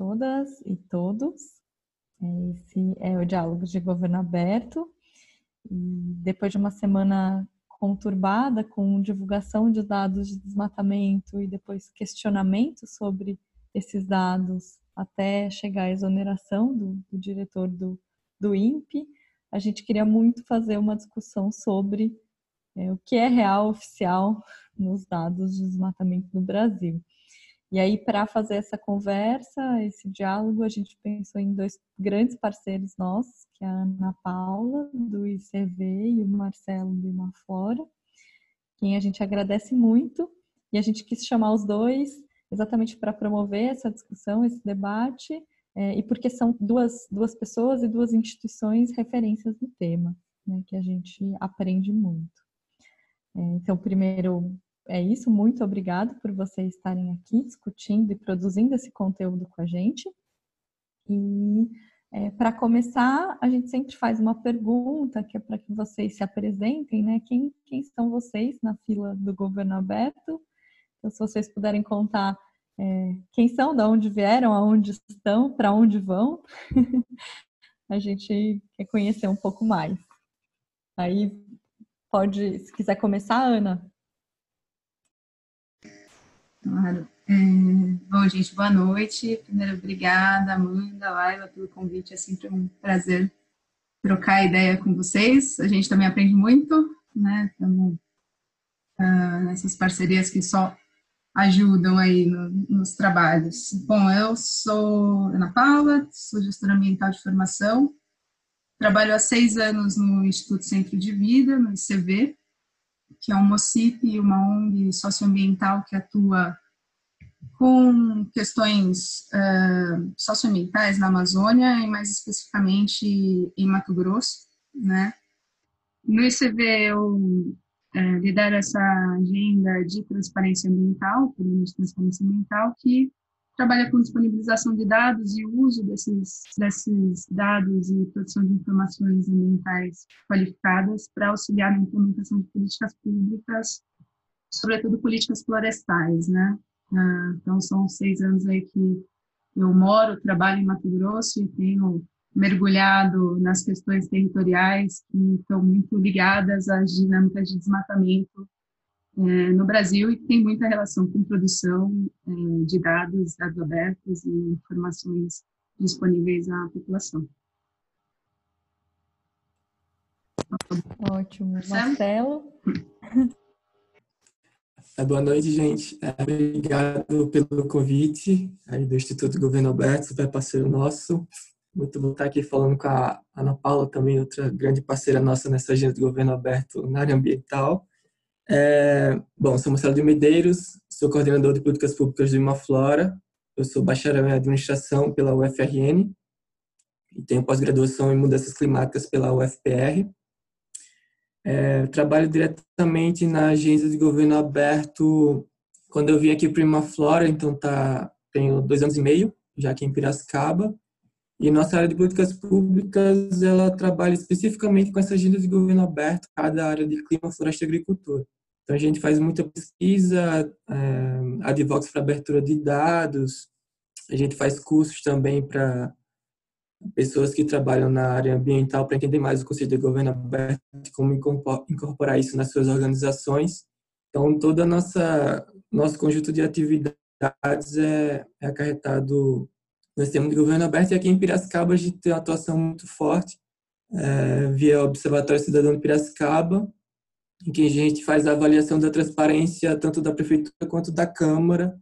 todas e todos. Esse é o Diálogo de Governo Aberto. E depois de uma semana conturbada com divulgação de dados de desmatamento e depois questionamento sobre esses dados até chegar à exoneração do, do diretor do, do INPE, a gente queria muito fazer uma discussão sobre é, o que é real oficial nos dados de desmatamento no Brasil. E aí, para fazer essa conversa, esse diálogo, a gente pensou em dois grandes parceiros nossos, que é a Ana Paula, do ICV, e o Marcelo, do Imaflora, quem a gente agradece muito. E a gente quis chamar os dois exatamente para promover essa discussão, esse debate, é, e porque são duas, duas pessoas e duas instituições referências no tema, né, que a gente aprende muito. É, então, primeiro, é isso. Muito obrigado por vocês estarem aqui discutindo e produzindo esse conteúdo com a gente. E é, para começar, a gente sempre faz uma pergunta que é para que vocês se apresentem, né? Quem, quem são vocês na fila do governo aberto? Então, se vocês puderem contar é, quem são, de onde vieram, aonde estão, para onde vão, a gente quer conhecer um pouco mais. Aí pode, se quiser começar, Ana. Claro. É, bom, gente, boa noite. Primeiro, obrigada, Amanda, Laila, pelo convite. É sempre um prazer trocar ideia com vocês. A gente também aprende muito, né? Estamos uh, nessas parcerias que só ajudam aí no, nos trabalhos. Bom, eu sou Ana Paula, sou gestora ambiental de formação. Trabalho há seis anos no Instituto Centro de Vida, no ICV, que é um MOCIP, uma ONG socioambiental que atua com questões uh, socioambientais na Amazônia e mais especificamente em Mato Grosso, né? No ICV eu uh, lidero essa agenda de transparência ambiental, programa de transparência ambiental, que trabalha com disponibilização de dados e uso desses, desses dados e produção de informações ambientais qualificadas para auxiliar na implementação de políticas públicas, sobretudo políticas florestais, né? Ah, então, são seis anos aí que eu moro, trabalho em Mato Grosso e tenho mergulhado nas questões territoriais que estão muito ligadas às dinâmicas de desmatamento é, no Brasil e que tem muita relação com produção é, de dados, dados abertos e informações disponíveis à população. Ótimo. Marcelo? É, boa noite, gente. É, obrigado pelo convite aí do Instituto Governo Aberto, super parceiro nosso. Muito bom estar aqui falando com a Ana Paula, também outra grande parceira nossa nessa agenda do Governo Aberto na área ambiental. É, bom, sou Marcelo de Medeiros, sou coordenador de políticas públicas do Imaflora, eu sou bacharel em administração pela UFRN e tenho pós-graduação em mudanças climáticas pela UFPR. É, trabalho diretamente na agência de governo aberto quando eu vim aqui para o Imaflora, então tá, tenho dois anos e meio, já aqui em Piracicaba. E nossa área de políticas públicas, ela trabalha especificamente com essa agenda de governo aberto, cada área de clima, floresta e agricultura. Então, a gente faz muita pesquisa, é, advoga para abertura de dados, a gente faz cursos também para pessoas que trabalham na área ambiental para entender mais o conceito de governo aberto e como incorporar isso nas suas organizações. Então, todo nossa nosso conjunto de atividades é, é acarretado no sistema de governo aberto. E aqui em Piracicaba a gente tem uma atuação muito forte é, via Observatório Cidadão de Piracicaba, em que a gente faz a avaliação da transparência tanto da prefeitura quanto da Câmara.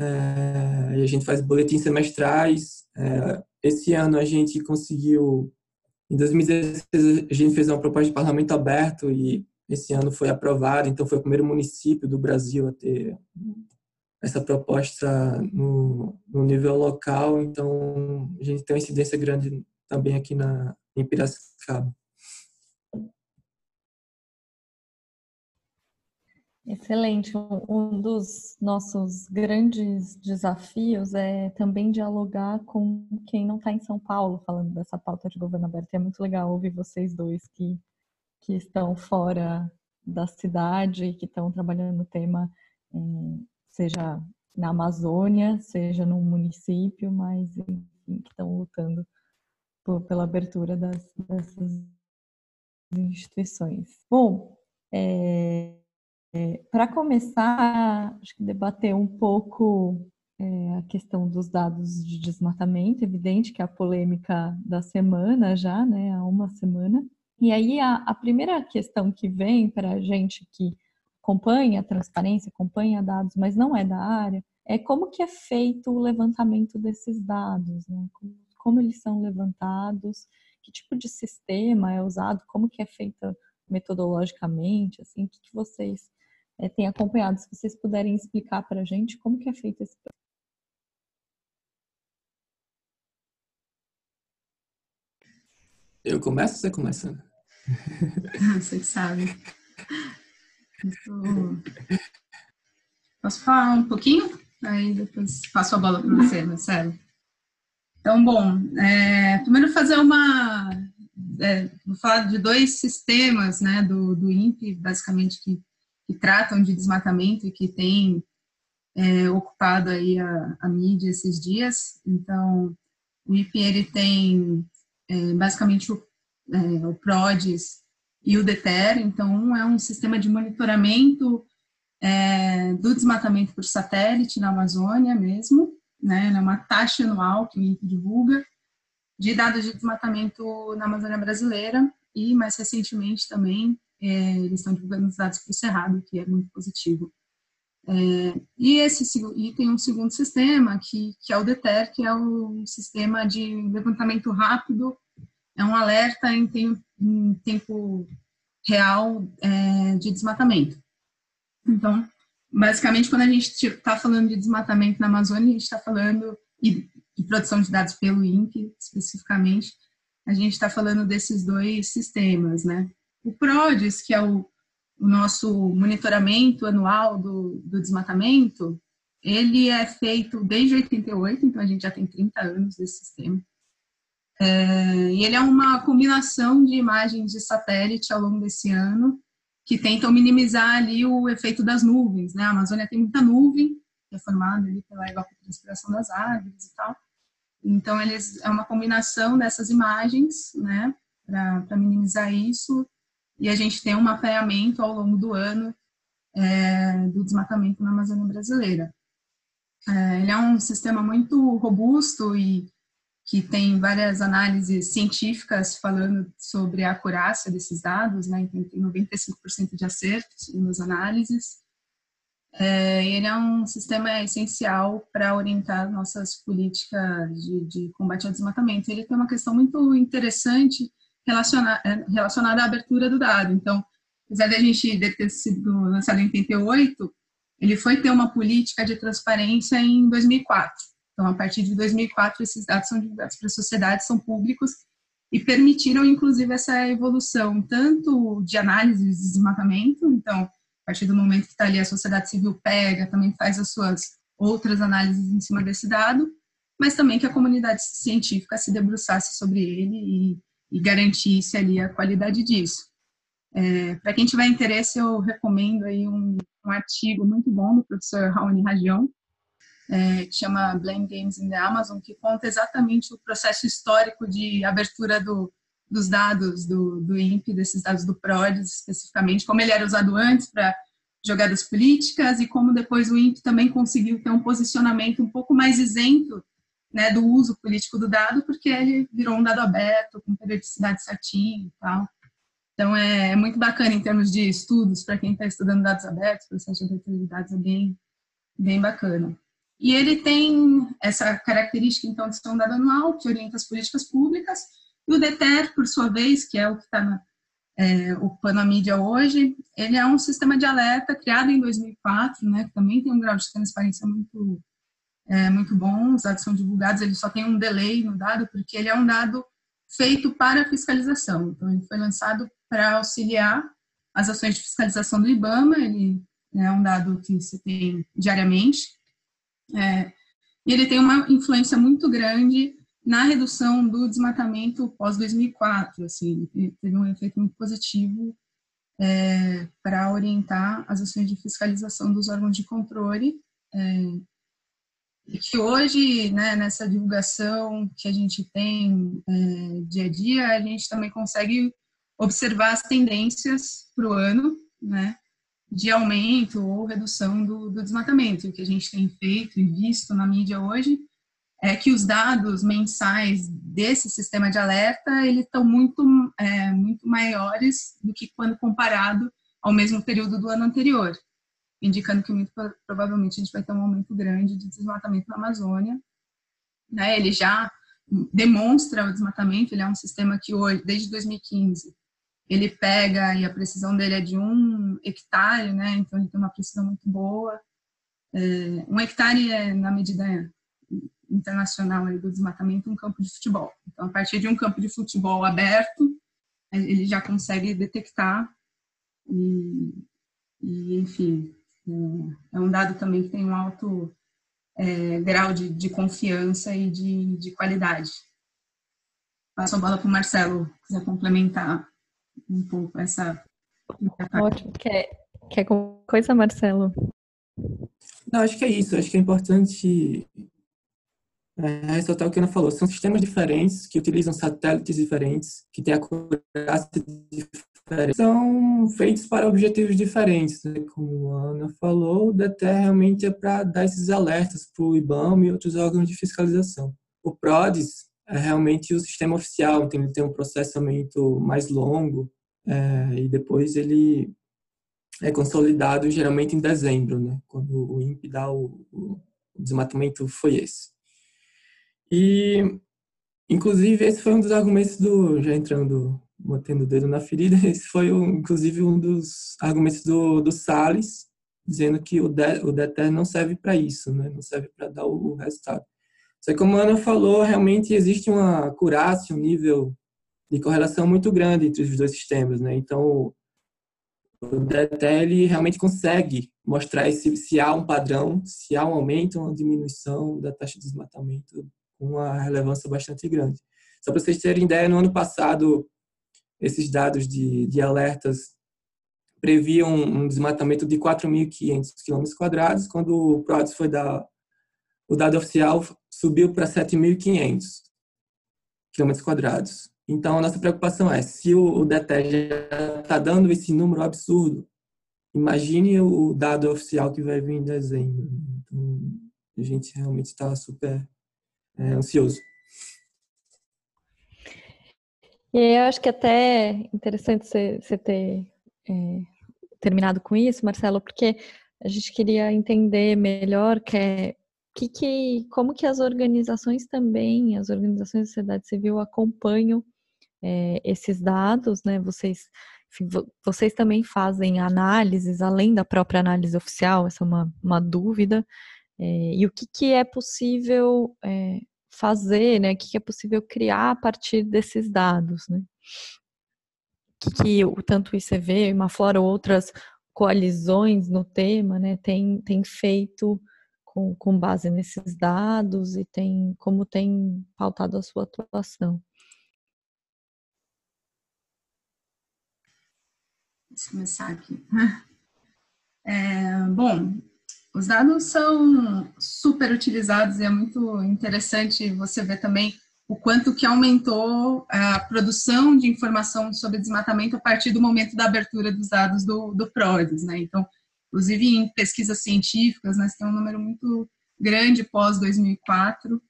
É, e a gente faz boletins semestrais. É, esse ano a gente conseguiu, em 2016 a gente fez uma proposta de parlamento aberto e esse ano foi aprovado, então foi o primeiro município do Brasil a ter essa proposta no, no nível local, então a gente tem uma incidência grande também aqui na, em Piracicaba. Excelente. Um dos nossos grandes desafios é também dialogar com quem não está em São Paulo falando dessa pauta de governo aberto. É muito legal ouvir vocês dois que, que estão fora da cidade, que estão trabalhando no tema, seja na Amazônia, seja no município, mas enfim, que estão lutando por, pela abertura das, dessas instituições. Bom, é, é, para começar, acho que debater um pouco é, a questão dos dados de desmatamento, evidente que é a polêmica da semana já, né, há uma semana. E aí a, a primeira questão que vem para a gente que acompanha a transparência, acompanha dados, mas não é da área, é como que é feito o levantamento desses dados, né? Como, como eles são levantados, que tipo de sistema é usado, como que é feita metodologicamente, assim, o que, que vocês é, têm acompanhado, se vocês puderem explicar para a gente como que é feito esse Eu começo ou você começa? Você sabe. Posso falar um pouquinho? Aí depois passo a bola para você, Marcelo. Então, bom, é, primeiro fazer uma. É, vou falar de dois sistemas né, do, do INPE, basicamente, que, que tratam de desmatamento e que têm é, ocupado aí a, a, mídia esses dias. Então, o INPE ele tem é, basicamente o, é, o PRODES e o DETER. Então, um é um sistema de monitoramento é, do desmatamento por satélite na Amazônia mesmo, né, é uma taxa anual que o INPE divulga de dados de desmatamento na Amazônia brasileira e, mais recentemente também, é, eles estão divulgando os dados para o Cerrado, que é muito positivo. É, e, esse, e tem um segundo sistema, que, que é o DETER, que é o sistema de levantamento rápido, é um alerta em tempo, em tempo real é, de desmatamento. Então, basicamente, quando a gente está falando de desmatamento na Amazônia, a gente está falando, e produção de dados pelo INPE, especificamente, a gente está falando desses dois sistemas, né? O PRODES, que é o, o nosso monitoramento anual do, do, desmatamento, ele é feito desde 88, então a gente já tem 30 anos desse sistema. É, e ele é uma combinação de imagens de satélite ao longo desse ano que tentam minimizar ali o efeito das nuvens, né? A Amazônia tem muita nuvem, que é formada ali pela evapotranspiração das árvores e tal. Então, eles é uma combinação dessas imagens, né, para minimizar isso. E a gente tem um mapeamento ao longo do ano é, do desmatamento na Amazônia brasileira. É, ele é um sistema muito robusto e que tem várias análises científicas falando sobre a acurácia desses dados, né? Então, tem 95% de acerto, segundo as análises. É, ele é um sistema essencial para orientar nossas políticas de, de, combate ao desmatamento. Ele tem uma questão muito interessante relacionada, é, relacionada à abertura do dado. Então, apesar da gente ter sido lançado em 88, ele foi ter uma política de transparência em 2004. Então, a partir de 2004, esses dados são divulgados para a sociedade, são públicos e permitiram, inclusive, essa evolução tanto de análise de desmatamento, então, a partir do momento que está ali a sociedade civil pega, também faz as suas outras análises em cima desse dado, mas também que a comunidade científica se debruçasse sobre ele e, e garantisse ali a qualidade disso. É, Para quem tiver interesse, eu recomendo aí um, um artigo muito bom do professor Raoni Ragião, é, que chama Blame Games in the Amazon, que conta exatamente o processo histórico de abertura do, dos dados do, do INPE, desses dados do PRODES especificamente, como ele era usado antes para jogadas políticas e como depois o INPE também conseguiu ter um posicionamento um pouco mais isento né, do uso político do dado, porque ele virou um dado aberto, com periodicidade certinha e tal. Então, é, é muito bacana em termos de estudos, para quem está estudando dados abertos, processo de abertura de dados é bem, bem bacana. E ele tem essa característica, então, de ser um dado anual, que orienta as políticas públicas, e o DETER, por sua vez, que é o que está é, ocupando a mídia hoje, ele é um sistema de alerta criado em 2004, né, que também tem um grau de transparência muito, é, muito bom, os dados são divulgados, ele só tem um delay no dado, porque ele é um dado feito para fiscalização. Então, ele foi lançado para auxiliar as ações de fiscalização do IBAMA, ele é um dado que se tem diariamente, é, e ele tem uma influência muito grande na redução do desmatamento pós-2004, assim, teve um efeito muito positivo é, para orientar as ações de fiscalização dos órgãos de controle, é, E que hoje, né, nessa divulgação que a gente tem é, dia a dia, a gente também consegue observar as tendências para o ano, né, de aumento ou redução do, do desmatamento. O que a gente tem feito e visto na mídia hoje é que os dados mensais desse sistema de alerta eles estão muito é, muito maiores do que quando comparado ao mesmo período do ano anterior, indicando que muito provavelmente a gente vai ter um aumento grande de desmatamento na Amazônia. Né? Ele já demonstra o desmatamento, ele é um sistema que hoje, desde 2015, ele pega e a precisão dele é de um hectare, né? Então ele tem uma precisão muito boa. É, um hectare é na medida internacional do desmatamento um campo de futebol. Então a partir de um campo de futebol aberto, ele já consegue detectar e, e enfim é, é um dado também que tem um alto é, grau de, de, confiança e de, de qualidade. Passo a bola para o Marcelo, se quiser complementar um pouco essa. Ótimo. Quer, quer coisa, Marcelo? Não, acho que é isso. Acho que é importante é, ressaltar o que a Ana falou. São sistemas diferentes, que utilizam satélites diferentes, que têm acurácia diferente. São feitos para objetivos diferentes. Né? Como a Ana falou, o DETER realmente é para dar esses alertas para o IBAMA e outros órgãos de fiscalização. O PRODES é realmente o sistema oficial, então ele tem um processamento mais longo é, e depois ele é consolidado geralmente em dezembro, né? quando o INPE dá o, o desmatamento foi esse. E, inclusive, esse foi um dos argumentos do, já entrando, botando o dedo na ferida, esse foi, inclusive, um dos argumentos do, do Salles, dizendo que o, de, o DETER não serve para isso, né? não serve para dar o, o resultado. Só que como a Ana falou, realmente existe uma acurácia, um nível de correlação muito grande entre os dois sistemas, né? Então, o DETEL realmente consegue mostrar se, se há um padrão, se há um aumento ou uma diminuição da taxa de desmatamento com uma relevância bastante grande. Só para vocês terem ideia, no ano passado, esses dados de, de alertas previam um desmatamento de 4.500 km, quando o PRODES foi dar o dado oficial subiu para 7.500 km. Então, a nossa preocupação é, se o DETER já está dando esse número absurdo, imagine o dado oficial que vai vir em dezembro. Então, a gente realmente está super é, ansioso. E eu acho que até interessante você, ter é, terminado com isso, Marcelo, porque a gente queria entender melhor que é que, que, como que as organizações também, as organizações da sociedade civil acompanham é, esses dados, né? Vocês, enfim, vocês também fazem análises além da própria análise oficial, essa é uma, uma dúvida. É, e o que, que é possível é, fazer, né? O que, que é possível criar a partir desses dados, né? Que, que o, tanto o ICV, uma flora outras coalizões no tema, né, tem, tem feito com, com base nesses dados e tem como tem pautado a sua atuação. Deixa eu começar aqui. É, bom, os dados são super utilizados e é muito interessante você ver também o quanto que aumentou a produção de informação sobre desmatamento a partir do momento da abertura dos dados do, do PRODES, né? Então, Inclusive, em pesquisas científicas, nós temos um número muito grande pós-2004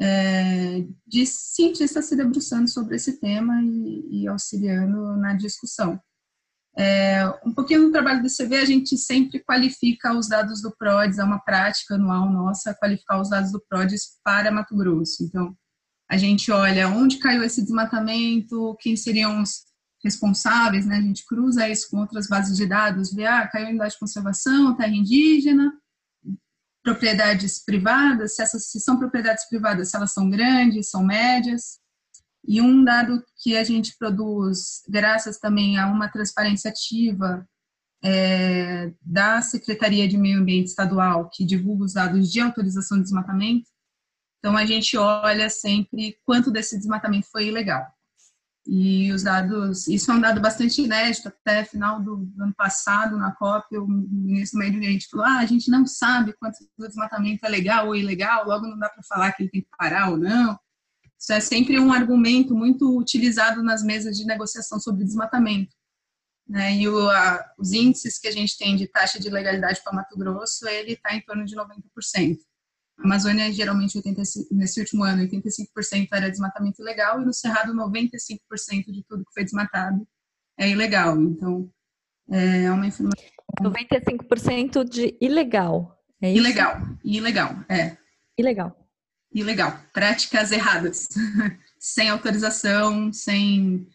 é, de cientistas se debruçando sobre esse tema e, e auxiliando na discussão. É, um pouquinho no trabalho do CV, a gente sempre qualifica os dados do PRODES, é uma prática anual nossa, qualificar os dados do PRODES para Mato Grosso. Então, a gente olha onde caiu esse desmatamento, quem seriam os responsáveis, né? A gente cruza isso com outras bases de dados, vê, ah, caiu em unidade de conservação, terra indígena, propriedades privadas, se essas se são propriedades privadas, se elas são grandes, são médias. E um dado que a gente produz, graças também a uma transparência ativa é, da Secretaria de Meio Ambiente Estadual, que divulga os dados de autorização de desmatamento. Então, a gente olha sempre quanto desse desmatamento foi ilegal. E os dados, isso é um dado bastante inédito, até final do, do ano passado, na COP, o ministro do Meio Ambiente falou, ah, a gente não sabe quanto o desmatamento é legal ou ilegal, logo não dá para falar que ele tem que parar ou não. Isso é sempre um argumento muito utilizado nas mesas de negociação sobre desmatamento. Né? E o, a, os índices que a gente tem de taxa de legalidade para Mato Grosso, ele está em torno de 90%. A Amazônia, geralmente, 85, nesse último ano, 85% era desmatamento ilegal, e no Cerrado, 95% de tudo que foi desmatado é ilegal. Então, é uma informação. 95% de ilegal. É isso? Ilegal, ilegal, é. Ilegal. Ilegal. Práticas erradas. sem autorização, sem,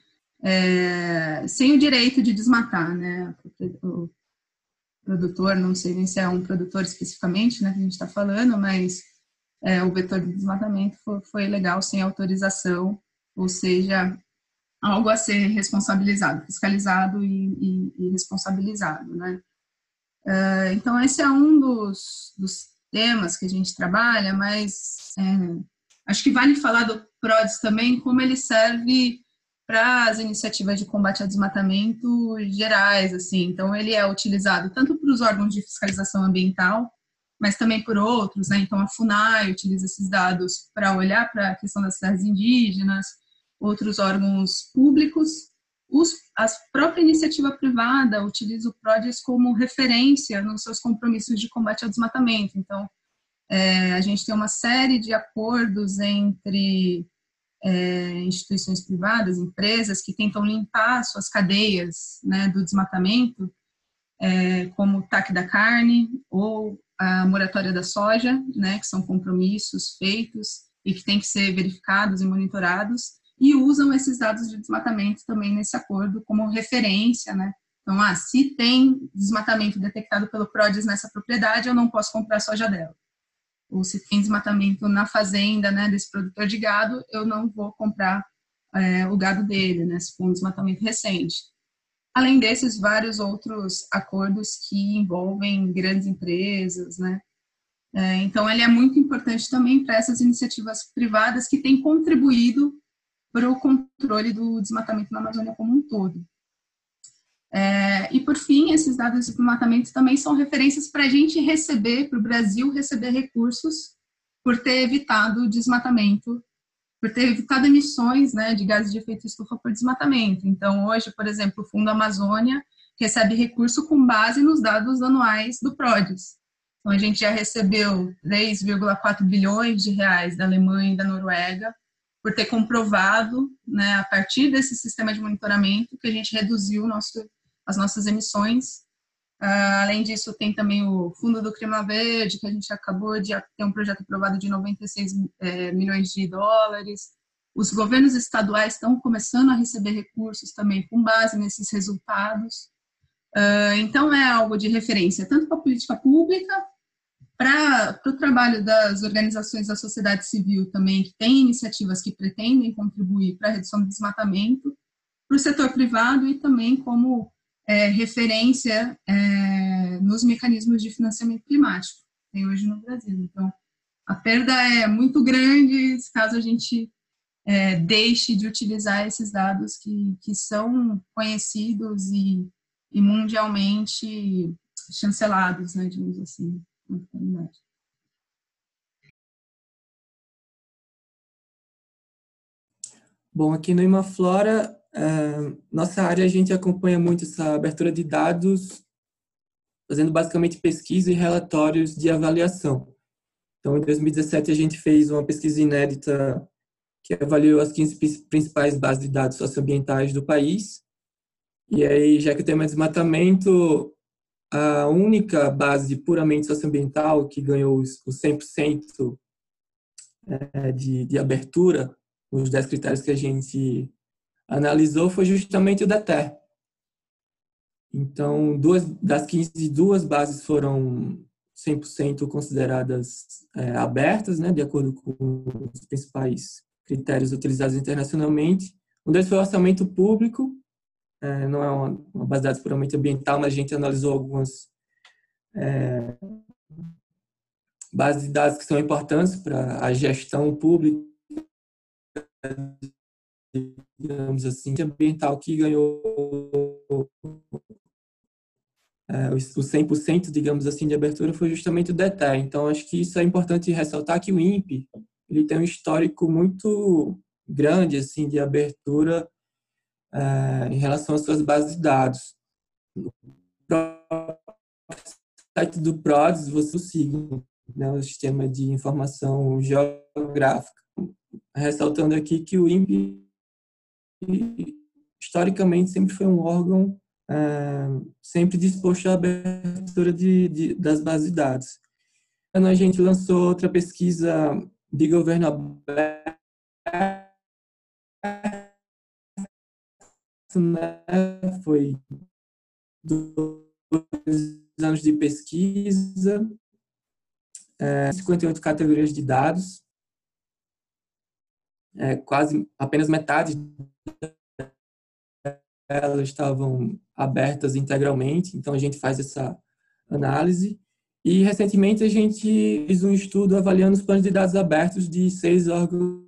é, sem o direito de desmatar, né? O, produtor, não sei nem se é um produtor especificamente, né, que a gente está falando, mas é, o vetor de desmatamento foi, foi legal sem autorização, ou seja, algo a ser responsabilizado, fiscalizado e, e, e responsabilizado, né. Uh, então, esse é um dos, dos, temas que a gente trabalha, mas é, acho que vale falar do PRODES também, como ele serve para as iniciativas de combate ao desmatamento gerais, assim. Então, ele é utilizado tanto para os órgãos de fiscalização ambiental, mas também por outros, né? Então, a FUNAI utiliza esses dados para olhar para a questão das cidades indígenas, outros órgãos públicos. Os, a própria iniciativa privada utiliza o PRODES como referência nos seus compromissos de combate ao desmatamento. Então, é, a gente tem uma série de acordos entre é, instituições privadas, empresas que tentam limpar suas cadeias né, do desmatamento, é, como o TAC da carne ou a moratória da soja, né, que são compromissos feitos e que têm que ser verificados e monitorados, e usam esses dados de desmatamento também nesse acordo como referência, né? Então, ah, se tem desmatamento detectado pelo PRODES nessa propriedade, eu não posso comprar soja dela ou se tem desmatamento na fazenda, né, desse produtor de gado, eu não vou comprar é, o gado dele, né, se for um desmatamento recente. Além desses, vários outros acordos que envolvem grandes empresas, né. É, então, ele é muito importante também para essas iniciativas privadas que têm contribuído para o controle do desmatamento na Amazônia como um todo. É, e por fim, esses dados de desmatamento também são referências para a gente receber, para o Brasil receber recursos por ter evitado o desmatamento, por ter evitado emissões né, de gases de efeito estufa por desmatamento. Então, hoje, por exemplo, o Fundo Amazônia recebe recurso com base nos dados anuais do PRODES. Então, a gente já recebeu 3,4 bilhões de reais da Alemanha e da Noruega por ter comprovado, né, a partir desse sistema de monitoramento, que a gente reduziu nosso as nossas emissões. Uh, além disso, tem também o Fundo do Clima Verde, que a gente acabou de ter um projeto aprovado de 96 é, milhões de dólares. Os governos estaduais estão começando a receber recursos também com base nesses resultados. Uh, então, é algo de referência tanto para a política pública, para o trabalho das organizações da sociedade civil também, que têm iniciativas que pretendem contribuir para a redução do desmatamento, para o setor privado e também como é, referência é, nos mecanismos de financiamento climático que tem hoje no Brasil. Então, a perda é muito grande caso a gente é, deixe de utilizar esses dados que, que são conhecidos e, e mundialmente chancelados, né, digamos assim, Bom, aqui no Imaflora nossa área, a gente acompanha muito essa abertura de dados, fazendo basicamente pesquisa e relatórios de avaliação. Então, em 2017, a gente fez uma pesquisa inédita que avaliou as 15 principais bases de dados socioambientais do país. E aí, já que o tema é desmatamento, a única base puramente socioambiental que ganhou os 100% é, de, de abertura, os 10 critérios que a gente analisou foi justamente o DETER. Então, duas das 15, duas bases foram 100% consideradas é, abertas, né, de acordo com os principais critérios utilizados internacionalmente. Um deles foi o orçamento público, é, não é uma, uma, base de dados puramente ambiental, mas a gente analisou algumas é, bases de dados que são importantes para a gestão pública digamos assim, ambiental que ganhou é, o 100%, digamos assim, de abertura foi justamente o DETER. Então, acho que isso é importante ressaltar que o INPE ele tem um histórico muito grande assim de abertura é, em relação às suas bases de dados. No site do PRODES, você siga né, o Sistema de Informação Geográfica, ressaltando aqui que o INPE historicamente sempre foi um órgão é, sempre disposto à abertura de, de, das bases de dados. Quando a gente lançou outra pesquisa de governo aberto, né, foi dois anos de pesquisa, é, 58 categorias de dados, é, quase apenas metade elas estavam abertas integralmente, então a gente faz essa análise. E recentemente a gente fez um estudo avaliando os planos de dados abertos de seis órgãos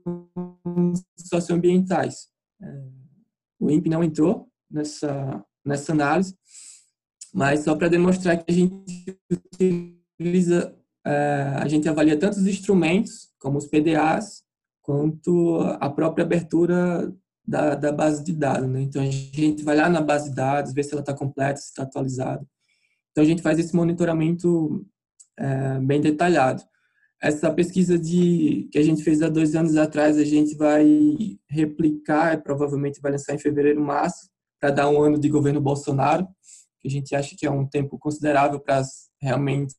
socioambientais. É, o INPE não entrou nessa, nessa análise, mas só para demonstrar que a gente utiliza, é, a gente avalia tanto os instrumentos, como os PDAs, quanto a própria abertura da, da base de dados. Né? Então, a gente vai lá na base de dados, ver se ela está completa, se está atualizada. Então, a gente faz esse monitoramento é, bem detalhado. Essa pesquisa de, que a gente fez há dois anos atrás, a gente vai replicar, provavelmente vai lançar em fevereiro, março, para dar um ano de governo Bolsonaro, que a gente acha que é um tempo considerável para realmente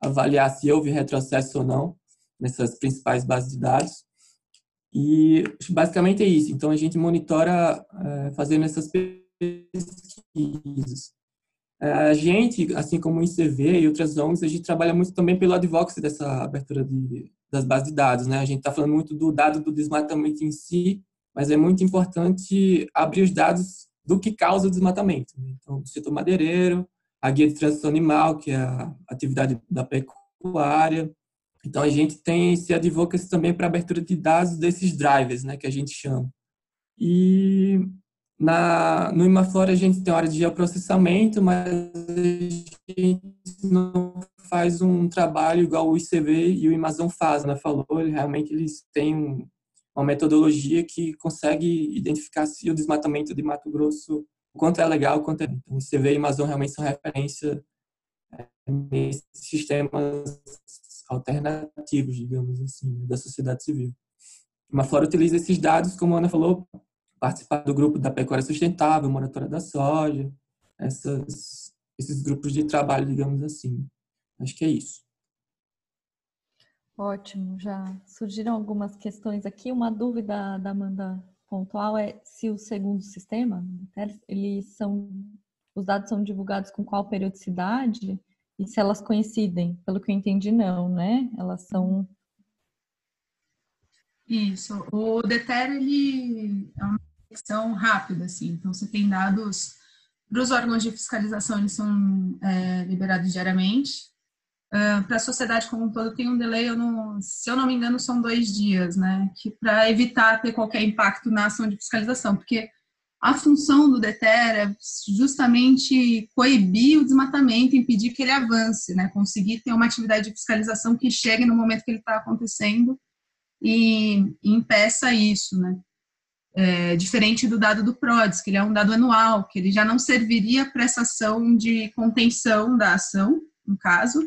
avaliar se houve retrocesso ou não nessas principais bases de dados. E basicamente é isso. Então a gente monitora é, fazendo essas pesquisas. É, a gente, assim como o ICV e outras ONGs, a gente trabalha muito também pelo advocacy dessa abertura de, das bases de dados. Né? A gente está falando muito do dado do desmatamento em si, mas é muito importante abrir os dados do que causa o desmatamento. Né? Então, do setor madeireiro, a guia de transição animal, que é a atividade da pecuária, então a gente tem esse advocacy também para abertura de dados desses drivers, né, que a gente chama. E na, no Imaflora a gente tem hora de geoprocessamento, mas a gente não faz um trabalho igual o ICV e o Amazon faz, né? Falou, realmente eles têm uma metodologia que consegue identificar se o desmatamento de Mato Grosso, o quanto é legal, o quanto é. Então, o ICV e o Amazon realmente são referência é, nesses sistemas alternativos, digamos assim, né, da sociedade civil. Uma Flora utiliza esses dados, como a Ana falou, participar do grupo da pecuária sustentável, moratória da soja, essas, esses grupos de trabalho, digamos assim. Acho que é isso. Ótimo, já surgiram algumas questões aqui. Uma dúvida da Amanda pontual é se o segundo sistema, eles são, os dados são divulgados com qual periodicidade? E se elas coincidem? Pelo que eu entendi, não, né? Elas são. Isso. O DETER, ele é uma detecção rápida, assim. Então, você tem dados para os órgãos de fiscalização, eles são é, liberados diariamente. Uh, para a sociedade como um todo tem um delay, eu não, se eu não me engano, são dois dias, né? Que para evitar ter qualquer impacto na ação de fiscalização, porque a função do DETER é justamente coibir o desmatamento, impedir que ele avance, né? conseguir ter uma atividade de fiscalização que chegue no momento que ele está acontecendo e, e, impeça isso. Né? É, diferente do dado do PRODES, que ele é um dado anual, que ele já não serviria para essa ação de contenção da ação, no caso,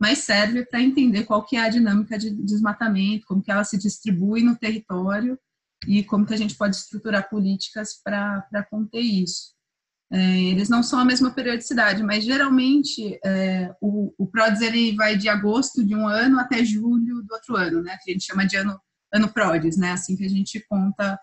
mas serve para entender qual que é a dinâmica de desmatamento, como que ela se distribui no território e como que a gente pode estruturar políticas para conter isso. É, eles não são a mesma periodicidade, mas geralmente é, o, o PRODES ele vai de agosto de um ano até julho do outro ano, né? Que a gente chama de ano, ano PRODES, né? Assim que a gente conta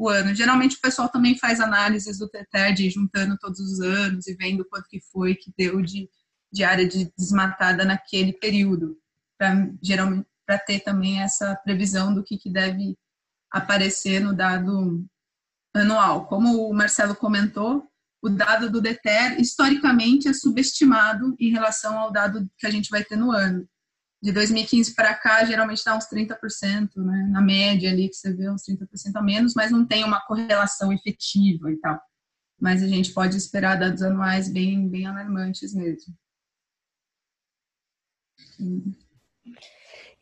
o ano. Geralmente o pessoal também faz análises do TETED, juntando todos os anos e vendo quanto que foi que deu de, de área de desmatada naquele período, para ter também essa previsão do que, que deve aparecer no dado anual. Como o Marcelo comentou, o dado do DETER, historicamente, é subestimado em relação ao dado que a gente vai ter no ano. De 2015 para cá, geralmente dá uns 30%, né? Na média ali que você vê uns 30% a menos, mas não tem uma correlação efetiva e tal. Mas a gente pode esperar dados anuais bem, bem alarmantes mesmo.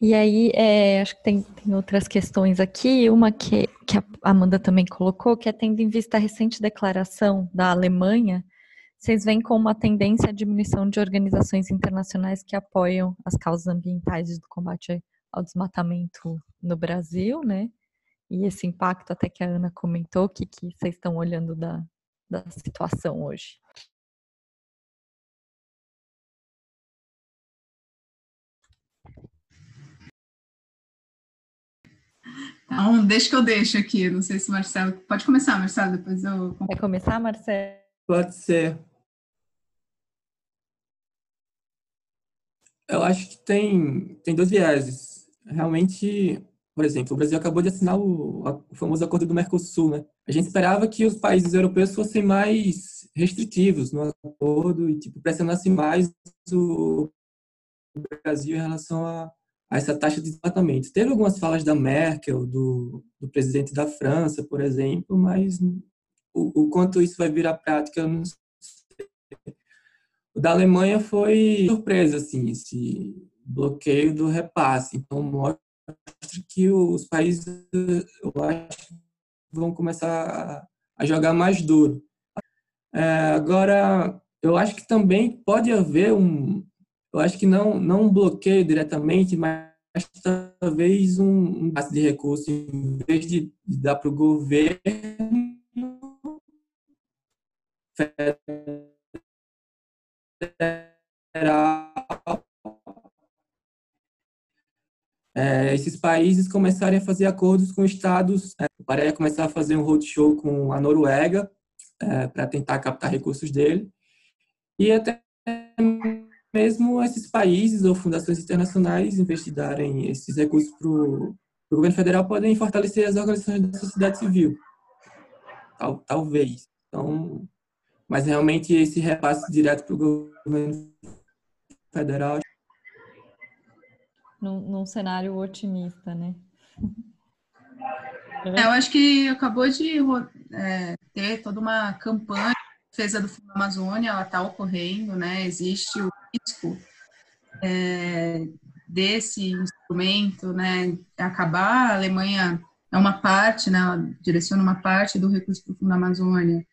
E aí, é, acho que tem, tem, outras questões aqui. Uma que, que a Amanda também colocou, que é tendo em vista a recente declaração da Alemanha vocês veem como uma tendência à diminuição de organizações internacionais que apoiam as causas ambientais do combate ao desmatamento no Brasil, né? E esse impacto até que a Ana comentou, que, que vocês estão olhando da, da situação hoje. Então, deixa que eu deixo aqui. Não sei se o Marcelo. Pode começar, Marcelo, depois eu. Quer começar, Marcelo? Pode ser. Eu acho que tem, tem dois vieses. Realmente, por exemplo, o Brasil acabou de assinar o, o famoso acordo do Mercosul, né? A gente esperava que os países europeus fossem mais restritivos no acordo e tipo pressionassem mais o Brasil em relação a, a essa taxa de desmatamento. Teve algumas falas da Merkel, do, do presidente da França, por exemplo, mas o, o quanto isso vai virar prática, eu não. O da Alemanha foi surpresa, assim, esse bloqueio do repasse. Então, mostra que os países, eu acho, vão começar a jogar mais duro. É, agora, eu acho que também pode haver um, eu acho que não, não um bloqueio diretamente, mas talvez um, um de recursos, em vez de dar para o governo é, esses países começarem a fazer acordos com estados, é, para começar a fazer um roadshow com a Noruega é, para tentar captar recursos dele e até mesmo esses países ou fundações internacionais, em vez de darem esses recursos para o governo federal, podem fortalecer as organizações da sociedade civil. Tal, talvez. Então, mas realmente esse repasse direto para o governo federal. Num, num cenário otimista, né? É, eu acho que acabou de é, ter toda uma campanha de defesa do Fundo Amazônia, ela está ocorrendo, né? Existe o risco é, desse instrumento, né? Acabar, a Alemanha é uma parte, né? Ela direciona uma parte do recurso do Fundo Amazônia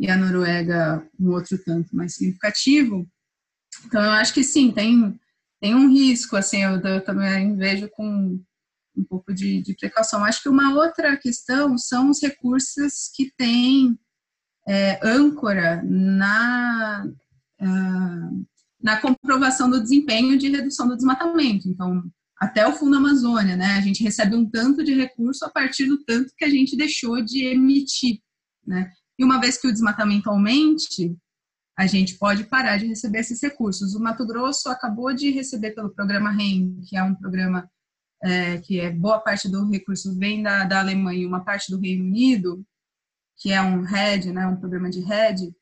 e a Noruega um outro tanto mais significativo. Então, eu acho que sim, tem, tem um risco, assim, eu, eu também vejo com um pouco de, de, precaução. Acho que uma outra questão são os recursos que têm é, âncora na, uh, na comprovação do desempenho de redução do desmatamento. Então, até o Fundo Amazônia, né? A gente recebe um tanto de recurso a partir do tanto que a gente deixou de emitir, né? E uma vez que o desmatamento aumente, a gente pode parar de receber esses recursos. O Mato Grosso acabou de receber pelo programa REM, que é um programa é, que é boa parte do recurso vem da, da Alemanha e uma parte do Reino Unido, que é um RED, né, um programa de RED,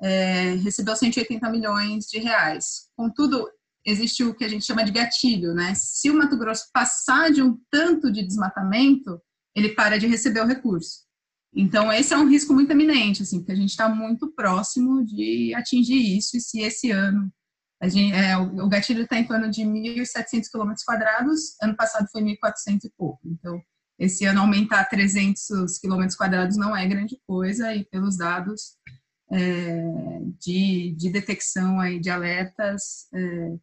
é, recebeu 180 milhões de reais. Contudo, existe o que a gente chama de gatilho, né? Se o Mato Grosso passar de um tanto de desmatamento, ele para de receber o recurso. Então, esse é um risco muito eminente, assim, porque a gente está muito próximo de atingir isso, e se esse ano a gente, é, o gatilho está em torno de 1.700 km quadrados, ano passado foi 1.400 e pouco. Então, esse ano aumentar 300 km quadrados não é grande coisa, e pelos dados é, de, de detecção aí de alertas, é,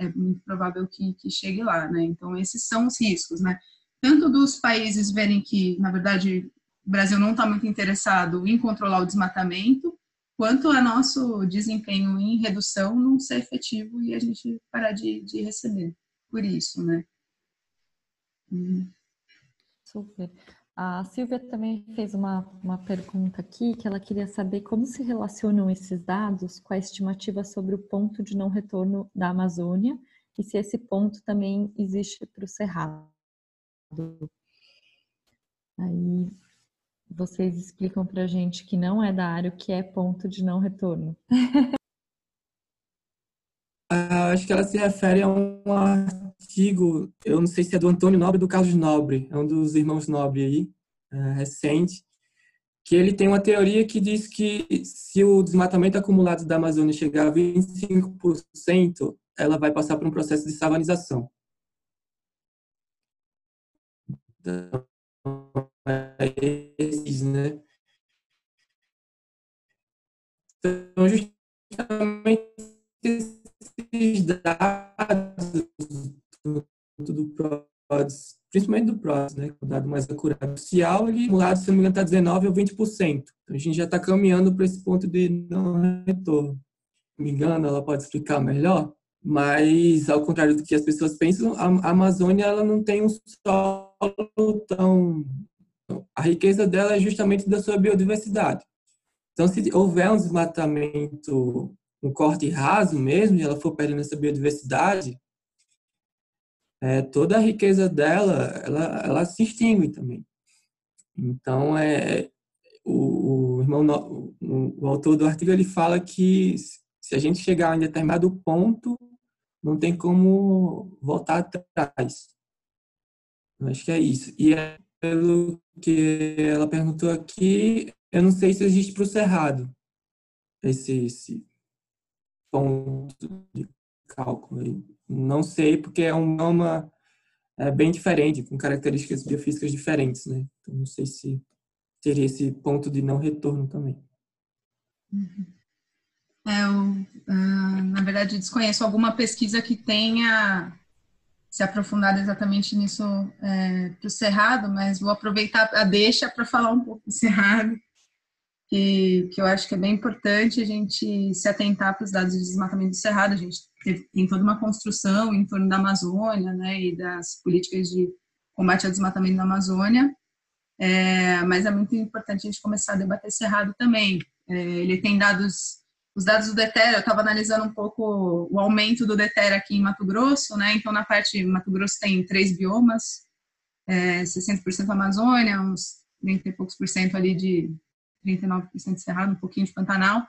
é muito provável que, que chegue lá, né? Então, esses são os riscos, né? Tanto dos países verem que, na verdade, o Brasil não está muito interessado em controlar o desmatamento, quanto a nosso desempenho em redução não ser efetivo e a gente parar de, de receber por isso, né? Uhum. Super. A Silvia também fez uma, uma pergunta aqui que ela queria saber como se relacionam esses dados com a estimativa sobre o ponto de não retorno da Amazônia e se esse ponto também existe para o Cerrado. Aí vocês explicam para gente que não é da área o que é ponto de não retorno. Ah, acho que ela se refere a um artigo, eu não sei se é do Antônio Nobre ou do Carlos Nobre, é um dos irmãos Nobre aí, é, recente, que ele tem uma teoria que diz que se o desmatamento acumulado da Amazônia chegar a 25%, ela vai passar por um processo de savanização. Então, é esses, né? Então, justamente esses dados do PRODES, principalmente do PRODES, né, o dado mais acurado social, ele acumulado, se não me engano, está 19% ou 20%. Então, a gente já está caminhando para esse ponto de não retorno. Me engano, ela pode explicar melhor, mas ao contrário do que as pessoas pensam, a Amazônia ela não tem um solo tão a riqueza dela é justamente da sua biodiversidade. Então, se houver um desmatamento, um corte raso mesmo, e ela for perdendo essa biodiversidade, é, toda a riqueza dela, ela, ela se extingue também. Então, é, o, o irmão, o, o, autor do artigo, ele fala que se a gente chegar um determinado ponto, não tem como voltar atrás. Acho que é isso. E é pelo que ela perguntou aqui, eu não sei se existe para o Cerrado esse, esse ponto de cálculo. Não sei, porque é um bioma é, bem diferente, com características biofísicas diferentes, né? Então, não sei se teria esse ponto de não retorno também. É, eu, uh, na verdade, desconheço alguma pesquisa que tenha se aprofundado exatamente nisso é, para o Cerrado, mas vou aproveitar a deixa para falar um pouco do Cerrado, que, que eu acho que é bem importante a gente se atentar para os dados de desmatamento do Cerrado. A gente tem toda uma construção em torno da Amazônia né, e das políticas de combate ao desmatamento da Amazônia, é, mas é muito importante a gente começar a debater Cerrado também. É, ele tem dados os dados do DETER, eu estava analisando um pouco o aumento do DETER aqui em Mato Grosso, né? Então, na parte, Mato Grosso tem três biomas, é, 60% Amazônia, uns 30 e poucos por cento ali de 39% de Cerrado, um pouquinho de Pantanal.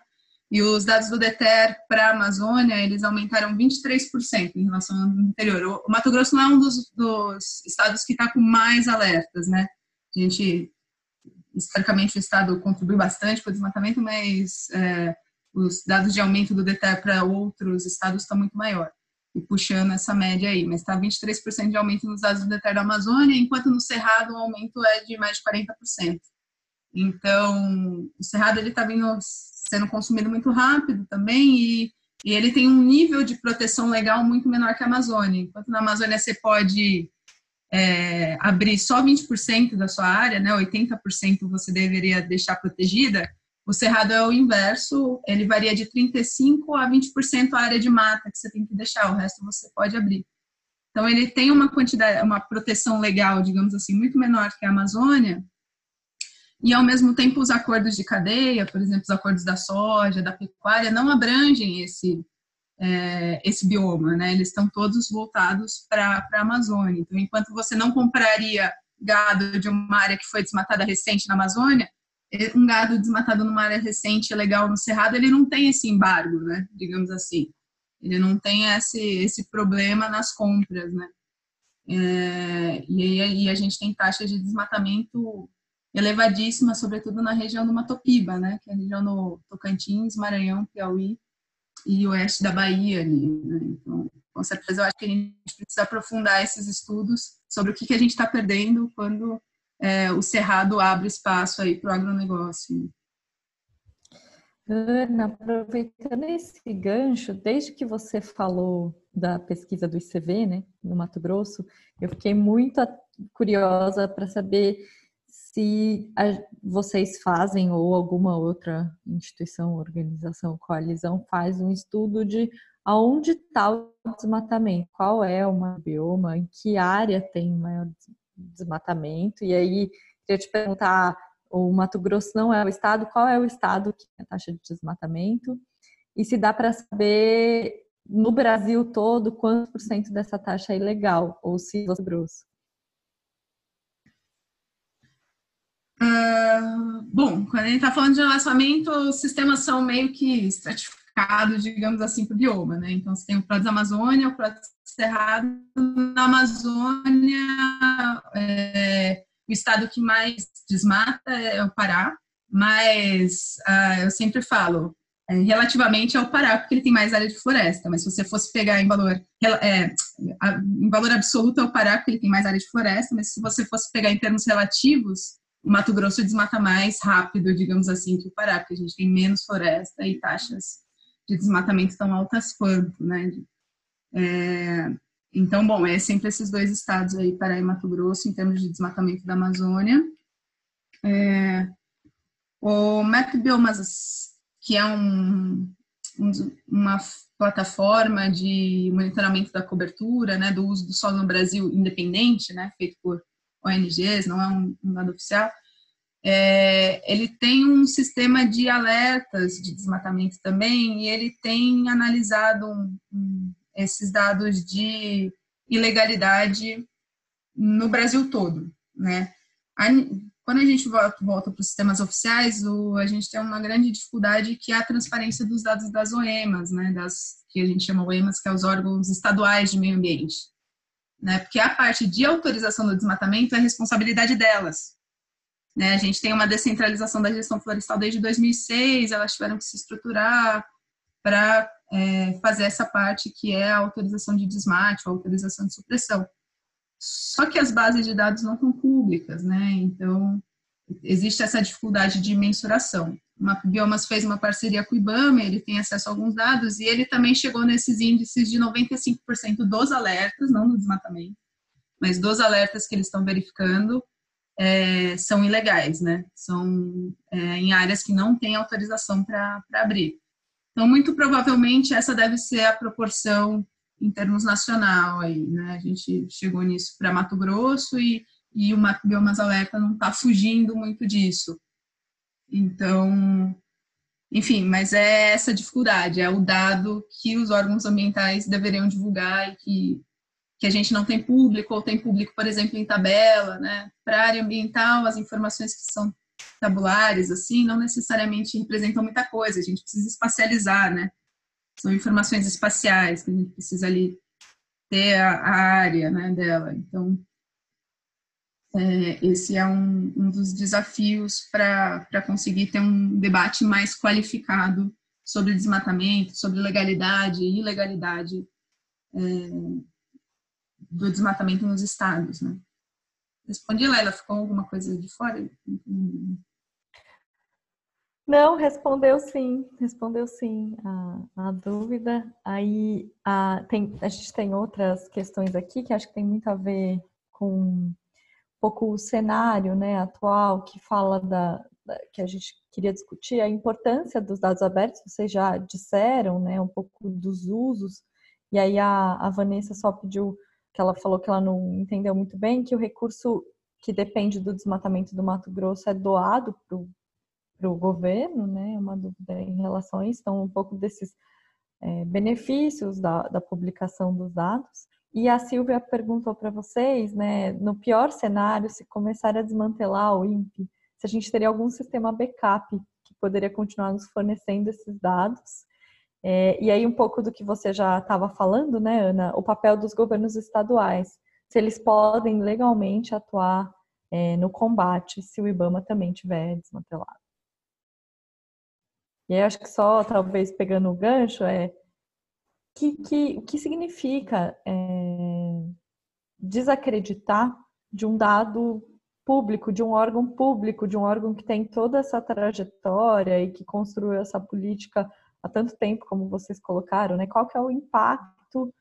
E os dados do DETER para a Amazônia, eles aumentaram 23% em relação ao interior. O Mato Grosso não é um dos, dos estados que está com mais alertas, né? A gente, historicamente, o estado contribui bastante para o desmatamento, mas é, os dados de aumento do DETER para outros estados estão muito maior, e puxando essa média aí, mas está 23% de aumento nos dados do DETER da Amazônia, enquanto no Cerrado o aumento é de mais de 40%. Então, o Cerrado ele está sendo consumido muito rápido também e, e ele tem um nível de proteção legal muito menor que a Amazônia. Enquanto na Amazônia você pode é, abrir só 20% da sua área, né, 80% você deveria deixar protegida, o cerrado é o inverso, ele varia de 35% a 20% a área de mata que você tem que deixar, o resto você pode abrir. Então ele tem uma quantidade, uma proteção legal, digamos assim, muito menor que a Amazônia, e ao mesmo tempo os acordos de cadeia, por exemplo, os acordos da soja, da pecuária, não abrangem esse é, esse bioma, né? Eles estão todos voltados para a Amazônia. Então, enquanto você não compraria gado de uma área que foi desmatada recente na Amazônia, um gado desmatado numa área recente legal no Cerrado, ele não tem esse embargo, né? Digamos assim. Ele não tem esse, esse problema nas compras, né? É, e aí a gente tem taxas de desmatamento elevadíssimas, sobretudo na região do Matopiba, né? Que é a região no Tocantins, Maranhão, Piauí e oeste da Bahia ali, né? Então, com certeza eu acho que a gente precisa aprofundar esses estudos sobre o que, que a gente está perdendo quando é, o Cerrado abre espaço aí para o agronegócio. Ana, aproveitando esse gancho, desde que você falou da pesquisa do ICV, né, no Mato Grosso, eu fiquei muito curiosa para saber se a, vocês fazem ou alguma outra instituição, organização, coalizão faz um estudo de aonde está o desmatamento, qual é o bioma, em que área tem maior desmatamento. E aí, queria te perguntar: o Mato Grosso não é o estado, qual é o estado que tem a taxa de desmatamento? E se dá para saber no Brasil todo quanto por cento dessa taxa é ilegal, ou se Mato Grosso? Uh, bom, quando a gente está falando de relacionamento, os sistemas são meio que estratificados, digamos assim, para o bioma, né? Então, você tem o Prodes Amazônia, o Prodes Cerrado, na Amazônia, é, o estado que mais desmata é o Pará, mas uh, eu sempre falo, é, relativamente ao Pará, porque ele tem mais área de floresta, mas se você fosse pegar em valor, é, em valor absoluto é o Pará, porque ele tem mais área de floresta, mas se você fosse pegar em termos relativos, o Mato Grosso desmata mais rápido, digamos assim, que o Pará, porque a gente tem menos floresta e taxas de desmatamento tão altas quanto, né? É, então, bom, é sempre esses dois estados aí, Pará e Mato Grosso, em termos de desmatamento da Amazônia. É, o Map Biomas, que é um, um, uma plataforma de monitoramento da cobertura, né, do uso do solo no Brasil independente, né, feito por ONGs, não é um, um dado oficial, é, ele tem um sistema de alertas de desmatamento também, e ele tem analisado um, um, esses dados de ilegalidade no Brasil todo, né? A, quando a gente volta, volta para os sistemas oficiais, o, a gente tem uma grande dificuldade que é a transparência dos dados das OEMAs, né? Das que a gente chama OEMAs, que é os órgãos estaduais de meio ambiente, né? Porque a parte de autorização do desmatamento é responsabilidade delas, né? A gente tem uma descentralização da gestão florestal desde 2006, elas tiveram que se estruturar para é, fazer essa parte que é a autorização de desmate, a autorização de supressão. Só que as bases de dados não são públicas, né? Então, existe essa dificuldade de mensuração. O Biomas fez uma parceria com o IBAMA, ele tem acesso a alguns dados e ele também chegou nesses índices de 95% dos alertas, não do desmatamento, mas dos alertas que eles estão verificando, é, são ilegais, né? São é, em áreas que não têm autorização para abrir. Então, muito provavelmente, essa deve ser a proporção em termos nacional aí, né? A gente chegou nisso para Mato Grosso e, e o Biomas Alerta não está fugindo muito disso. Então, enfim, mas é essa dificuldade, é o dado que os órgãos ambientais deveriam divulgar e que que a gente não tem público, ou tem público, por exemplo, em tabela, né? Para a área ambiental, as informações que são tabulares, assim, não necessariamente representam muita coisa, a gente precisa espacializar, né? São informações espaciais que a gente precisa ali ter a, a área né, dela. Então, é, esse é um, um dos desafios para conseguir ter um debate mais qualificado sobre desmatamento, sobre legalidade e ilegalidade é, do desmatamento nos estados, né? Respondi, Laila, ficou alguma coisa de fora? Não, respondeu sim, respondeu sim a, a dúvida. Aí a, tem, a gente tem outras questões aqui que acho que tem muito a ver com um pouco o cenário né, atual que fala da, da, que a gente queria discutir, a importância dos dados abertos, vocês já disseram, né, um pouco dos usos, e aí a, a Vanessa só pediu que ela falou que ela não entendeu muito bem, que o recurso que depende do desmatamento do Mato Grosso é doado para o governo, né? É uma dúvida em relação a isso. Então, um pouco desses é, benefícios da, da publicação dos dados. E a Silvia perguntou para vocês, né, no pior cenário, se começar a desmantelar o INPE, se a gente teria algum sistema backup que poderia continuar nos fornecendo esses dados é, e aí, um pouco do que você já estava falando, né, Ana, o papel dos governos estaduais, se eles podem legalmente atuar é, no combate se o IBAMA também tiver desmantelado. E aí, acho que só, talvez, pegando o gancho, é que, que, o que significa é, desacreditar de um dado público, de um órgão público, de um órgão que tem toda essa trajetória e que construiu essa política há tanto tempo, como vocês colocaram, né? Qual que é o impacto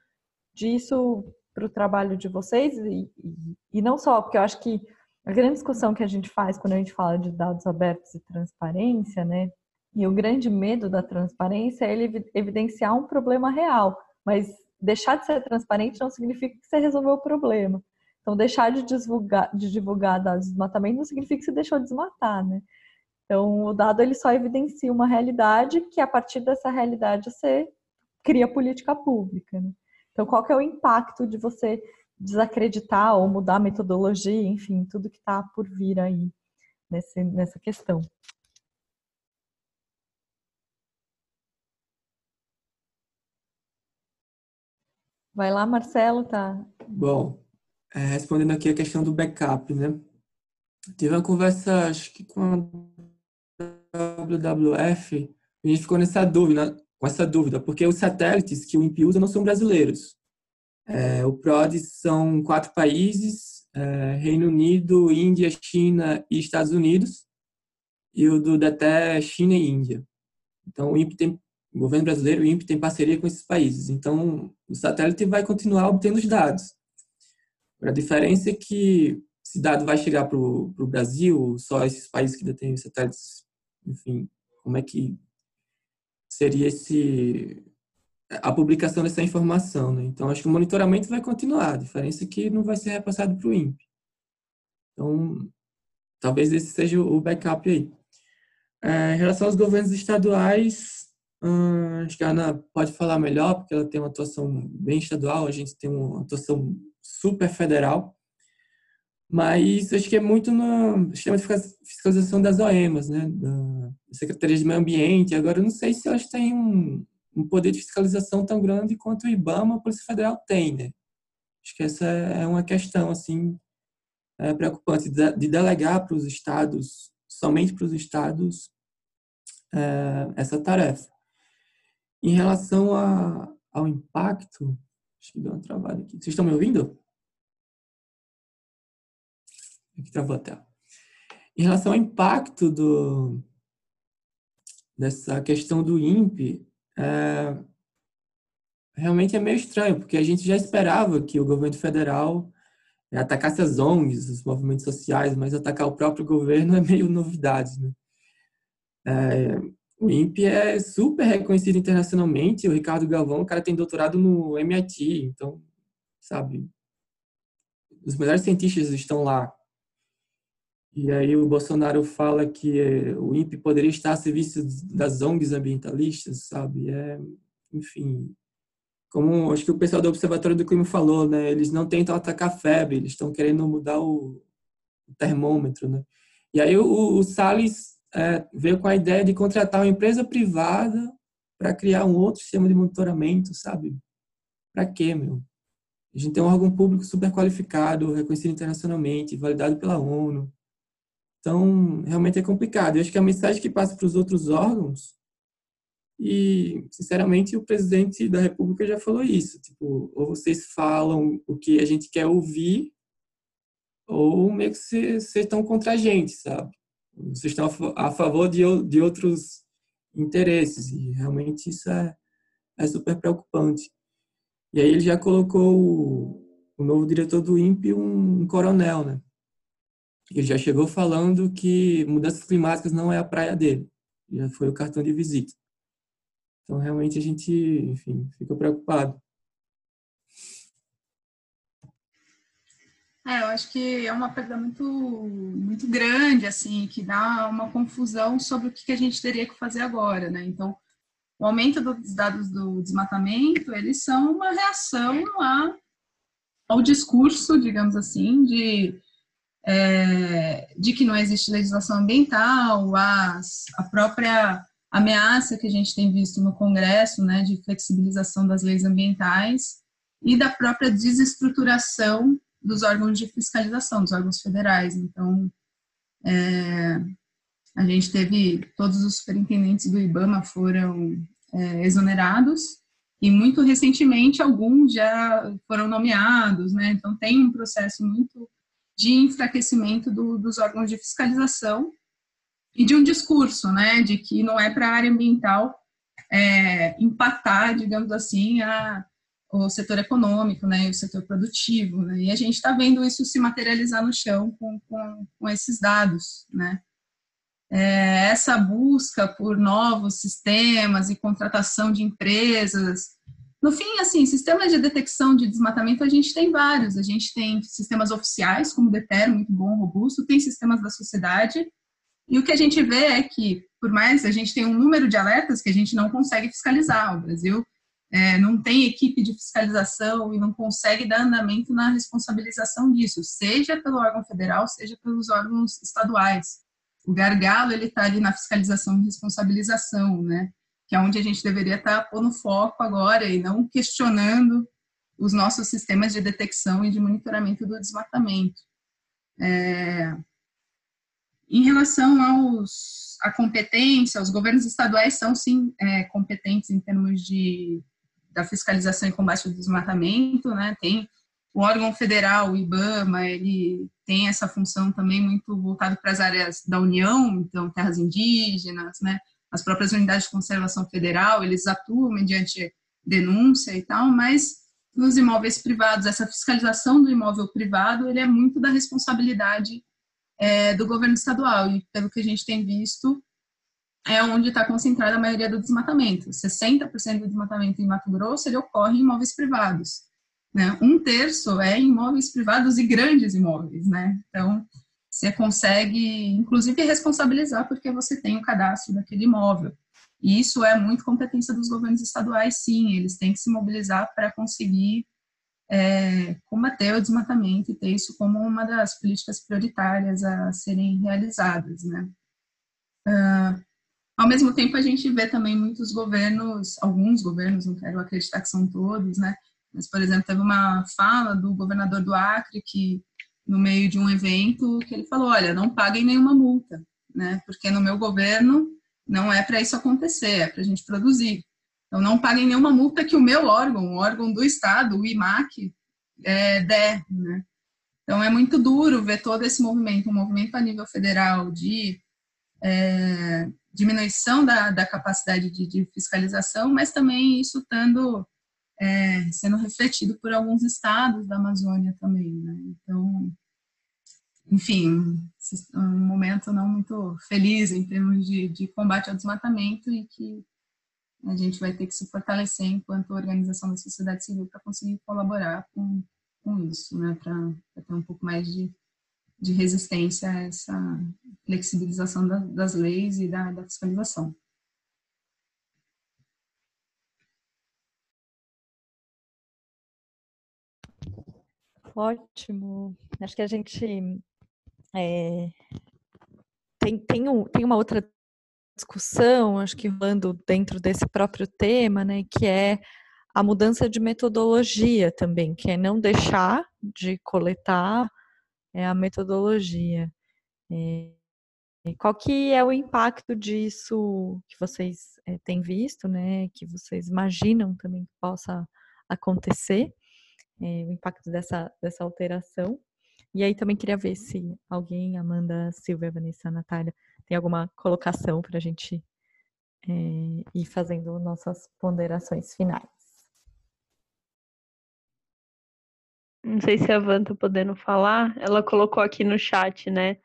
disso para o trabalho de vocês? E, e, e, não só, porque eu acho que a grande discussão que a gente faz quando a gente fala de dados abertos e transparência, né? E o grande medo da transparência é ele evidenciar um problema real, mas deixar de ser transparente não significa que você resolveu o problema. Então, deixar de divulgar, de divulgar dados de desmatamento não significa que você deixou de desmatar, né? Então, o dado ele só evidencia uma realidade que a partir dessa realidade você cria política pública. Né? Então, qual que é o impacto de você desacreditar ou mudar a metodologia, enfim, tudo que está por vir aí nesse, nessa questão? Vai lá, Marcelo, tá? Bom, é, respondendo aqui a questão do backup, né? Tive uma conversa, acho que com WWF, a gente ficou nessa dúvida, com essa dúvida, porque os satélites que o INPE usa não são brasileiros. É, o PROD são quatro países, é, Reino Unido, Índia, China e Estados Unidos, e o do DETE é China e Índia. Então, o INPE tem, o governo brasileiro, o INPE tem parceria com esses países. Então, o satélite vai continuar obtendo os dados. A diferença é que esse dado vai chegar para o Brasil, só esses países que detêm satélites, enfim, como é que seria esse a publicação dessa informação, né? Então acho que o monitoramento vai continuar, a diferença é que não vai ser repassado para o INPE. Então, talvez esse seja o backup aí. É, em relação aos governos estaduais, hum, acho que a Ana pode falar melhor, porque ela tem uma atuação bem estadual, a gente tem uma atuação super federal, mas acho que é muito no sistema de fiscalização das OEMAs, né, da Secretaria de Meio Ambiente. Agora, eu não sei se elas têm um, um poder de fiscalização tão grande quanto o IBAMA, a Polícia Federal tem, né? Acho que essa é uma questão, assim, é, preocupante, de delegar para os estados, somente para os estados, é, essa tarefa. Em relação a, ao impacto, acho que deu uma travada aqui. Vocês estão me ouvindo? Aqui travou a tela. Em relação ao impacto do, dessa questão do INPE, é, realmente é meio estranho, porque a gente já esperava que o governo federal atacasse as ONGs, os movimentos sociais, mas atacar o próprio governo é meio novidade, né? É, o INPE é super reconhecido internacionalmente, o Ricardo Galvão, o cara tem doutorado no MIT, então, sabe, os melhores cientistas estão lá. E aí o Bolsonaro fala que eh, o INPE poderia estar a serviço das ONGs ambientalistas, sabe? É, enfim, como acho que o pessoal do Observatório do Clima falou, né? Eles não tentam atacar a febre, eles estão querendo mudar o, termômetro, né? E aí o, o Salles é, veio com a ideia de contratar uma empresa privada para criar um outro sistema de monitoramento, sabe? Para quê, meu? A gente tem um órgão público super qualificado, reconhecido internacionalmente, validado pela ONU. Então, realmente é complicado. Eu acho que a mensagem que passa para os outros órgãos, e, sinceramente, o presidente da República já falou isso. Tipo, ou vocês falam o que a gente quer ouvir, ou meio que vocês estão contra a gente, sabe? Vocês estão a favor de, de outros interesses. E realmente isso é, é super preocupante. E aí ele já colocou o, o novo diretor do INPE, um, um coronel, né? Ele já chegou falando que mudanças climáticas não é a praia dele. Já foi o cartão de visita. Então, realmente, a gente, enfim, fica preocupado. É, eu acho que é uma perda muito, muito grande, assim, que dá uma confusão sobre o que a gente teria que fazer agora, né? Então, o aumento dos dados do desmatamento, eles são uma reação a, ao discurso, digamos assim, de é, de que não existe legislação ambiental, as, a própria ameaça que a gente tem visto no Congresso, né, de flexibilização das leis ambientais e da própria desestruturação dos órgãos de fiscalização, dos órgãos federais. Então, é, a gente teve todos os superintendentes do IBAMA foram é, exonerados e muito recentemente alguns já foram nomeados, né? Então tem um processo muito de enfraquecimento do, dos órgãos de fiscalização e de um discurso, né, de que não é para a área ambiental é, empatar, digamos assim, a, o setor econômico, né, o setor produtivo, né, e a gente está vendo isso se materializar no chão com, com, com esses dados, né. É, essa busca por novos sistemas e contratação de empresas no fim, assim, sistemas de detecção de desmatamento a gente tem vários. A gente tem sistemas oficiais, como o DETER, muito bom, robusto, tem sistemas da sociedade. E o que a gente vê é que, por mais a gente tem um número de alertas que a gente não consegue fiscalizar. O Brasil é, não tem equipe de fiscalização e não consegue dar andamento na responsabilização disso, seja pelo órgão federal, seja pelos órgãos estaduais. O gargalo ele está ali na fiscalização e responsabilização, né? Que é onde a gente deveria estar pondo foco agora e não questionando os nossos sistemas de detecção e de monitoramento do desmatamento. É, em relação aos, à competência, os governos estaduais são sim é, competentes em termos de da fiscalização e combate ao desmatamento, né? Tem o órgão federal, o IBAMA, ele tem essa função também muito voltada para as áreas da União, então terras indígenas, né? As próprias unidades de conservação federal, eles atuam mediante denúncia e tal, mas nos imóveis privados, essa fiscalização do imóvel privado, ele é muito da responsabilidade é, do governo estadual e pelo que a gente tem visto, é onde está concentrada a maioria do desmatamento. 60% do desmatamento em Mato Grosso ele ocorre em imóveis privados. Né? Um terço é em imóveis privados e grandes imóveis. Né? Então, você consegue, inclusive, responsabilizar porque você tem o cadastro daquele imóvel. E isso é muito competência dos governos estaduais, sim. Eles têm que se mobilizar para conseguir é, combater o desmatamento e ter isso como uma das políticas prioritárias a serem realizadas. Né? Uh, ao mesmo tempo, a gente vê também muitos governos, alguns governos, não quero acreditar que são todos, né? Mas, por exemplo, teve uma fala do governador do Acre que, no meio de um evento, que ele falou, olha, não paguem nenhuma multa, né? Porque no meu governo não é para isso acontecer, é para a gente produzir. Então, não paguem nenhuma multa que o meu órgão, o órgão do Estado, o IMAC, é, der, né? Então, é muito duro ver todo esse movimento, um movimento a nível federal de é, diminuição da, da capacidade de, de, fiscalização, mas também isso estando é, sendo refletido por alguns estados da Amazônia também. Né? Então, enfim, um momento não muito feliz em termos de, de combate ao desmatamento e que a gente vai ter que se fortalecer enquanto organização da sociedade civil para conseguir colaborar com, com isso, né? para ter um pouco mais de de resistência a essa flexibilização da, das leis e da, da fiscalização. Ótimo. Acho que a gente é, tem, tem, um, tem uma outra discussão, acho que rolando dentro desse próprio tema, né, que é a mudança de metodologia também, que é não deixar de coletar é a metodologia. É, qual que é o impacto disso que vocês é, têm visto, né? Que vocês imaginam também que possa acontecer, é, o impacto dessa, dessa alteração. E aí também queria ver se alguém, Amanda, Silvia, Vanessa, Natália, tem alguma colocação para a gente é, ir fazendo nossas ponderações finais. Não sei se a Van tá podendo falar. Ela colocou aqui no chat, né?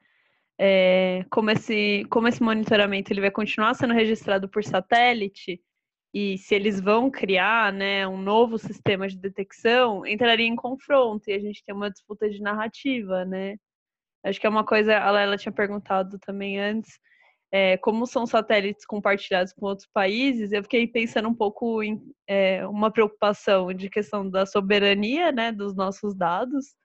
É, como, esse, como esse monitoramento ele vai continuar sendo registrado por satélite e se eles vão criar né, um novo sistema de detecção, entraria em confronto e a gente tem uma disputa de narrativa, né? Acho que é uma coisa, a Lela tinha perguntado também antes, é, como são satélites compartilhados com outros países, eu fiquei pensando um pouco em é, uma preocupação de questão da soberania né, dos nossos dados,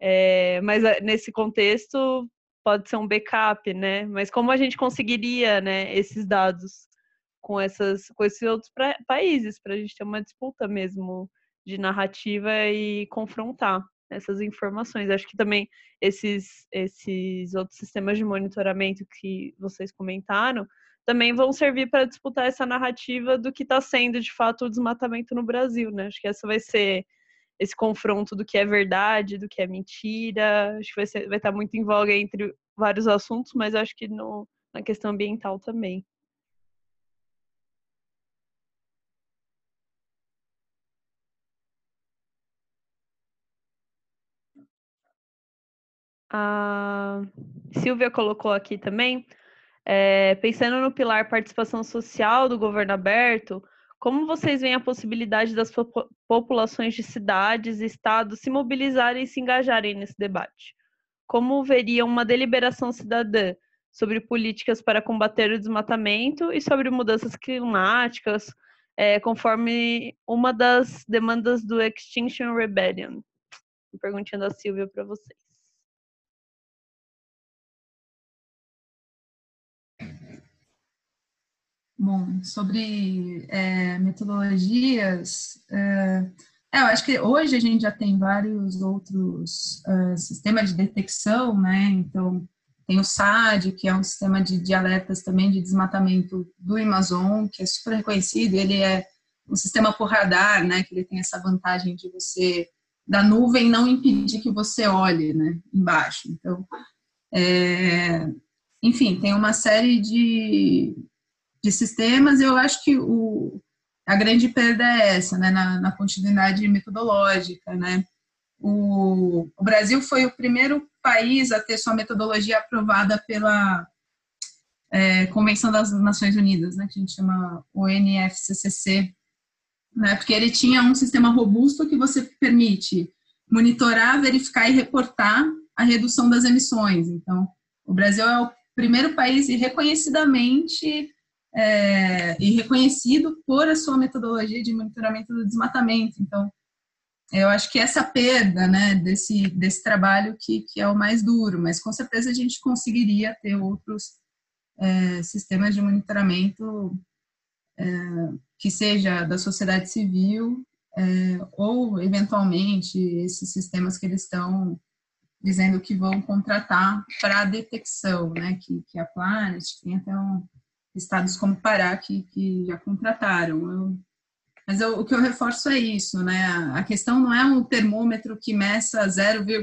é, mas é, nesse contexto pode ser um backup, né? Mas como a gente conseguiria né, esses dados com, essas, com esses outros pra, países, para a gente ter uma disputa mesmo de narrativa e confrontar essas informações. Acho que também esses, esses outros sistemas de monitoramento que vocês comentaram também vão servir para disputar essa narrativa do que está sendo de fato o desmatamento no Brasil, né? Acho que essa vai ser esse confronto do que é verdade, do que é mentira. Acho que vai, ser, vai estar tá muito em voga entre vários assuntos, mas acho que no, na questão ambiental também. A Silvia colocou aqui também, é, pensando no pilar participação social do governo aberto, como vocês veem a possibilidade das populações de cidades e estados se mobilizarem e se engajarem nesse debate? Como veriam uma deliberação cidadã sobre políticas para combater o desmatamento e sobre mudanças climáticas, é, conforme uma das demandas do Extinction Rebellion? Perguntinha da Silvia para vocês. Bom, sobre é, metodologias, é, É, eu acho que hoje a gente já tem vários outros uh, sistemas de detecção, né? Então, tem o SAD, que é um sistema de, de alertas também de desmatamento do Amazon, que é super reconhecido. Ele é um sistema por radar, né? Que ele tem essa vantagem de você da nuvem não impedir que você olhe, né? Embaixo. Então, é, enfim, tem uma série de, de sistemas. Eu acho que o, a grande perda é essa, né, na, na continuidade metodológica, né. O, o, Brasil foi o primeiro país a ter sua metodologia aprovada pela é, Convenção das Nações Unidas, né, que a gente chama ONFCCC, né, porque ele tinha um sistema robusto que você permite monitorar, verificar e reportar a redução das emissões. Então, o Brasil é o primeiro país reconhecidamente é, e reconhecido por a sua metodologia de monitoramento do desmatamento. Então, eu acho que essa perda né, desse, desse trabalho que, que é o mais duro, mas com certeza a gente conseguiria ter outros é, sistemas de monitoramento é, que seja da sociedade civil é, ou, eventualmente, esses sistemas que eles estão dizendo que vão contratar para detecção, né, que, que a Planet tem até um, estados como Pará que, que já contrataram. Eu, mas eu, o que eu reforço é isso, né? A questão não é um termômetro que meça 0,000,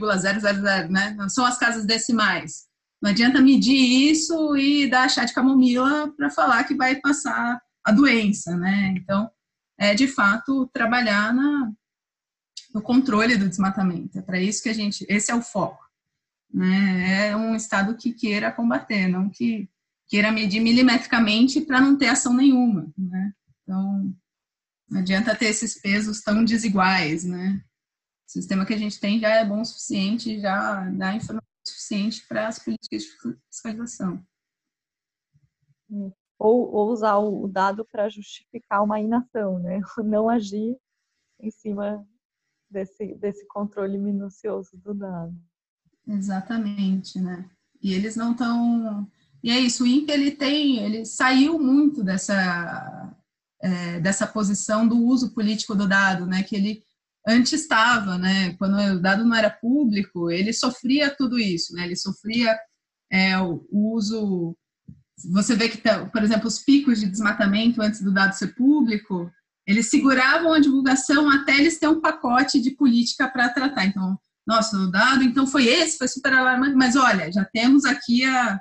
né? Não são as casas decimais. Não adianta medir isso e dar chá de camomila para falar que vai passar a doença, né? Então, é de fato trabalhar na, no controle do desmatamento. É para isso que a gente, esse é o foco, né? É um estado que queira combater, não que queira medir milimetricamente para não ter ação nenhuma, né? Então, não adianta ter esses pesos tão desiguais, né? O sistema que a gente tem já é bom o suficiente, já dá informação suficiente para as políticas de fiscalização. Ou, ou usar o dado para justificar uma inação, né? Não agir em cima desse, desse controle minucioso do dado. Exatamente, né? E eles não estão e é isso, o INPE ele tem, ele saiu muito dessa, é, dessa posição do uso político do dado, né, que ele antes estava, né, quando o dado não era público, ele sofria tudo isso, né, ele sofria é, o, uso, você vê que, por exemplo, os picos de desmatamento antes do dado ser público, eles seguravam a divulgação até eles ter um pacote de política para tratar. Então, nossa, o dado então foi esse, foi super alarmante, mas olha, já temos aqui a,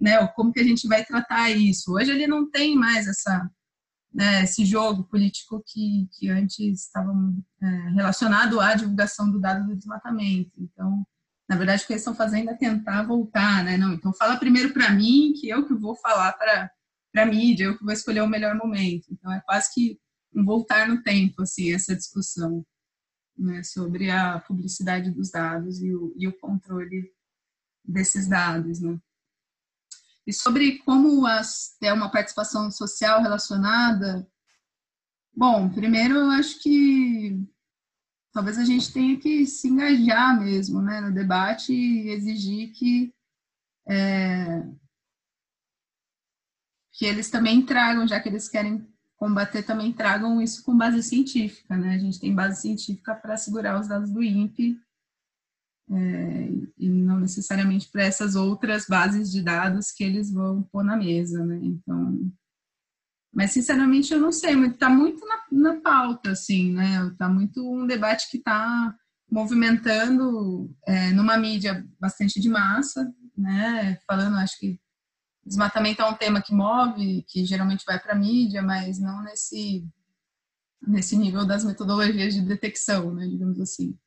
né, como que a gente vai tratar isso. Hoje ele não tem mais essa, né, esse jogo político que, que antes estava é, relacionado à divulgação do dado do desmatamento. Então, na verdade, o que eles estão fazendo é tentar voltar, né? Não, então fala primeiro para mim, que eu que vou falar para a mídia, eu que vou escolher o melhor momento. Então, é quase que um voltar no tempo, assim, essa discussão né, sobre a publicidade dos dados e o, e o controle desses dados, né? E sobre como as, ter uma participação social relacionada, bom, primeiro eu acho que talvez a gente tenha que se engajar mesmo né, no debate e exigir que, é, que eles também tragam, já que eles querem combater, também tragam isso com base científica. Né? A gente tem base científica para segurar os dados do INPE é, e não necessariamente para essas outras bases de dados que eles vão pôr na mesa, né? Então, mas sinceramente eu não sei, está muito na, na pauta, assim, né? Está muito um debate que está movimentando é, numa mídia bastante de massa, né? Falando, acho que desmatamento é um tema que move, que geralmente vai para a mídia, mas não nesse nesse nível das metodologias de detecção, né? Digamos assim.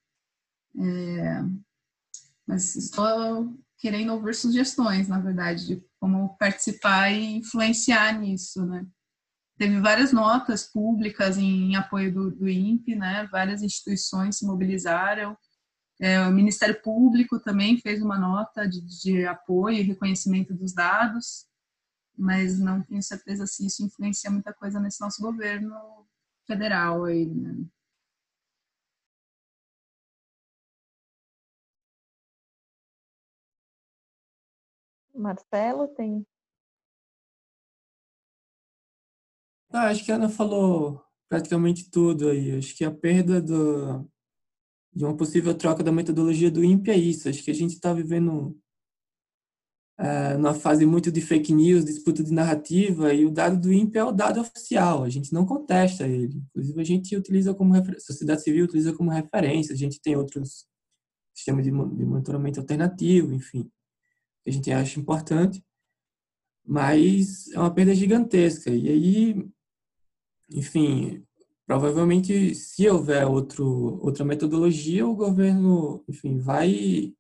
É, mas estou querendo ouvir sugestões, na verdade, de como participar e influenciar nisso, né? Teve várias notas públicas em apoio do, do INPE, né? Várias instituições se mobilizaram. É, o Ministério Público também fez uma nota de, de apoio e reconhecimento dos dados, mas não tenho certeza se isso influencia muita coisa nesse nosso governo federal aí, né? Marcelo tem? Ah, acho que a Ana falou praticamente tudo aí. Acho que a perda do, de uma possível troca da metodologia do INPE é isso. Acho que a gente está vivendo é, numa fase muito de fake news, disputa de narrativa, e o dado do INPE é o dado oficial, a gente não contesta ele. Inclusive, a gente utiliza como sociedade civil utiliza como referência, a gente tem outros sistemas de monitoramento alternativo, enfim, que a gente acha importante, mas é uma perda gigantesca. E aí, enfim, provavelmente, se houver outro, outra metodologia, o governo, enfim, vai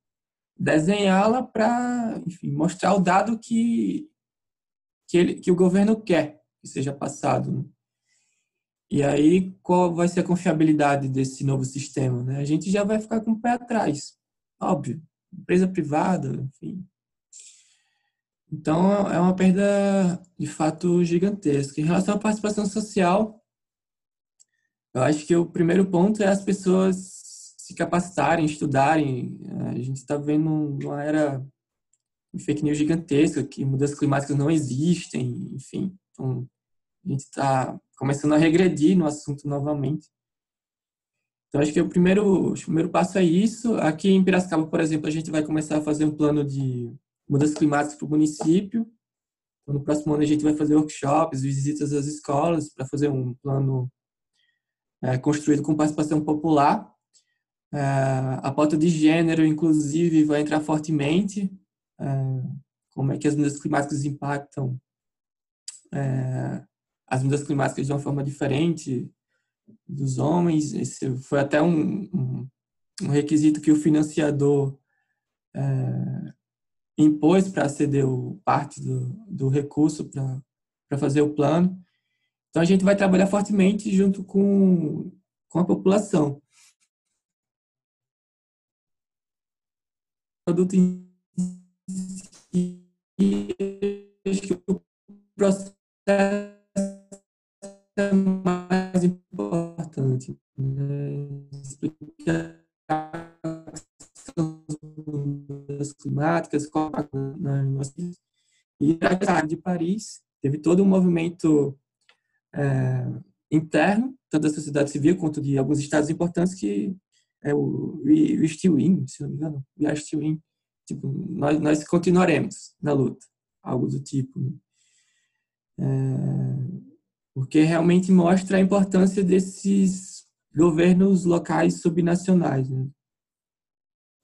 desenhá-la para, enfim, mostrar o dado que que, ele, que o governo quer que seja passado. Né? E aí, qual vai ser a confiabilidade desse novo sistema? Né? A gente já vai ficar com o pé atrás, óbvio. Empresa privada, enfim. Então, é uma perda, de fato, gigantesca. Em relação à participação social, eu acho que o primeiro ponto é as pessoas se capacitarem, estudarem. A gente está vendo uma era de fake news gigantesca, que mudanças climáticas não existem, enfim. Então, a gente está começando a regredir no assunto novamente. Então, acho que o primeiro, o primeiro passo é isso. Aqui em Piracicaba, por exemplo, a gente vai começar a fazer um plano de mudanças climáticas para o município. Então, no próximo ano, a gente vai fazer workshops, visitas às escolas, para fazer um plano é, construído com participação popular. É, a pauta de gênero, inclusive, vai entrar fortemente. É, como é que as mudanças climáticas impactam é, as mudanças climáticas de uma forma diferente dos homens. Esse foi até um, um, um requisito que o financiador é, impôs para ceder o, parte do, do recurso para fazer o plano. Então, a gente vai trabalhar fortemente junto com, com a população. Produto si, acho que o processo é mais importante. Né? As climáticas, nas e a de Paris teve todo um movimento é, interno, tanto da sociedade civil quanto de alguns estados importantes, que é o We, In, se não me engano, We Are Still In. Tipo, nós, nós continuaremos na luta, algo do tipo. Né? É, porque realmente mostra a importância desses governos locais subnacionais. Né?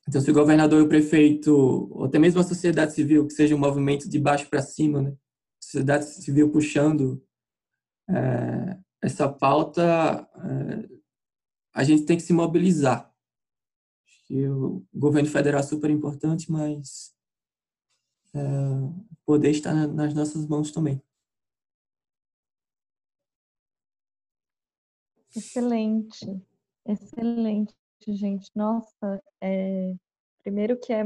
Então, se o governador e o prefeito, ou até mesmo a sociedade civil, que seja um movimento de baixo para cima, né? sociedade civil puxando é, essa pauta, é, a gente tem que se mobilizar. o governo federal é super importante, mas é, poder está nas nossas mãos também. Excelente, excelente, gente. Nossa, é, primeiro que é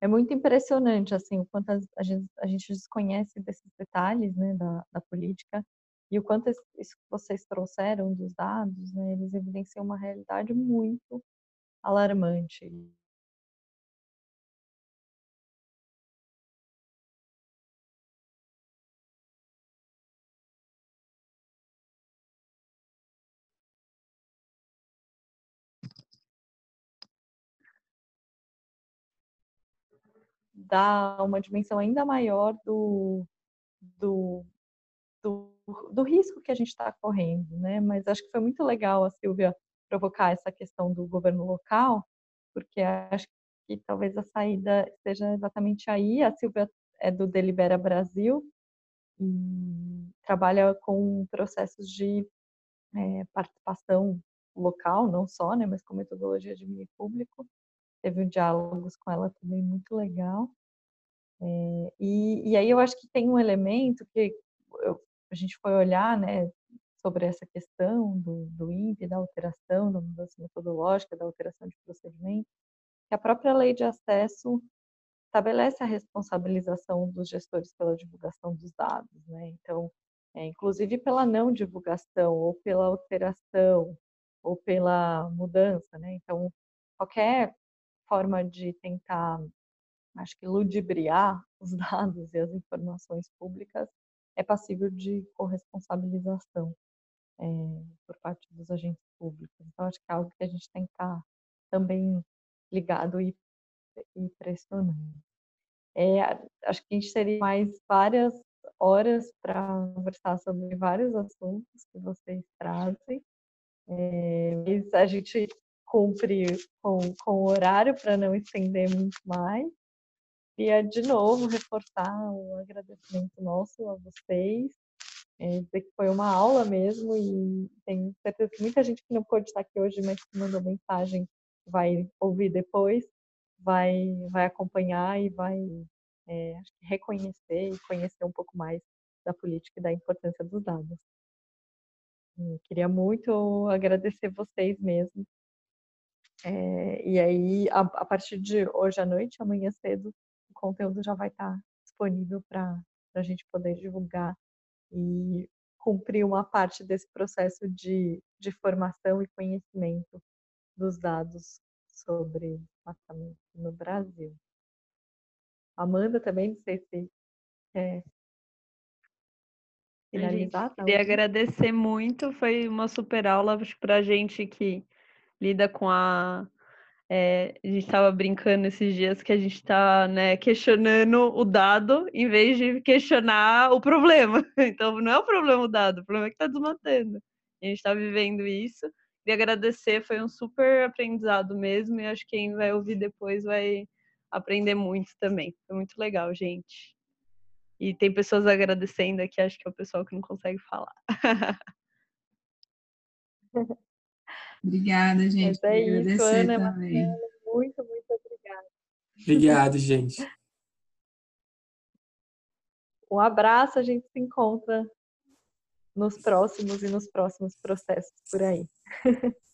é muito impressionante assim o quanto a gente, a gente desconhece desses detalhes né, da, da política e o quanto isso que vocês trouxeram dos dados, né, eles evidenciam uma realidade muito alarmante. Dá uma dimensão ainda maior do, do, do, do risco que a gente está correndo, né? Mas acho que foi muito legal a Silvia provocar essa questão do governo local, porque acho que talvez a saída seja exatamente aí. A Silvia é do Delibera Brasil e trabalha com processos de é, participação local, não só, né, mas com metodologia de meio público teve um diálogos com ela também muito legal. É, e, e, aí eu acho que tem um elemento que eu, a gente foi olhar, né, sobre essa questão do, do INPE, da alteração, da mudança metodológica, da alteração de procedimento, que a própria lei de acesso estabelece a responsabilização dos gestores pela divulgação dos dados, né? Então, é, inclusive pela não divulgação ou pela alteração ou pela mudança, né? Então, qualquer forma de tentar, acho que ludibriar os dados e as informações públicas é passível de corresponsabilização. é, por parte dos agentes públicos. Então, acho que é algo que a gente tem que estar também ligado e, e pressionando. É, acho que a gente teria mais várias horas para conversar sobre vários assuntos que vocês trazem. É, mas a gente cumpre com, com o horário para não estender muito mais. Queria de novo reforçar o agradecimento nosso a vocês, é, dizer que foi uma aula mesmo e tenho certeza que muita gente que não pôde estar aqui hoje, mas que mandou mensagem, vai ouvir depois, vai, vai acompanhar e vai é, reconhecer e conhecer um pouco mais da política e da importância dos dados. E queria muito agradecer vocês mesmo. É, e aí, a, a partir de hoje à noite, amanhã cedo, conteúdo já vai estar disponível para a gente poder divulgar e cumprir uma parte desse processo de, de formação e conhecimento dos dados sobre matamento no Brasil. Amanda também, não sei se quer finalizar. Gente, tá queria agradecer muito, foi uma super aula para a gente que lida com a é, a gente estava brincando esses dias que a gente está né, questionando o dado em vez de questionar o problema. Então, não é o problema o dado, o problema é que está desmantendo. A gente está vivendo isso. Queria agradecer, foi um super aprendizado mesmo, e acho que quem vai ouvir depois vai aprender muito também. Foi muito legal, gente. E tem pessoas agradecendo aqui, acho que é o pessoal que não consegue falar. Obrigada, gente. É isso, Ana, também. muito, muito obrigada. Obrigado, gente. Um abraço, a gente se encontra nos próximos e nos próximos processos por aí.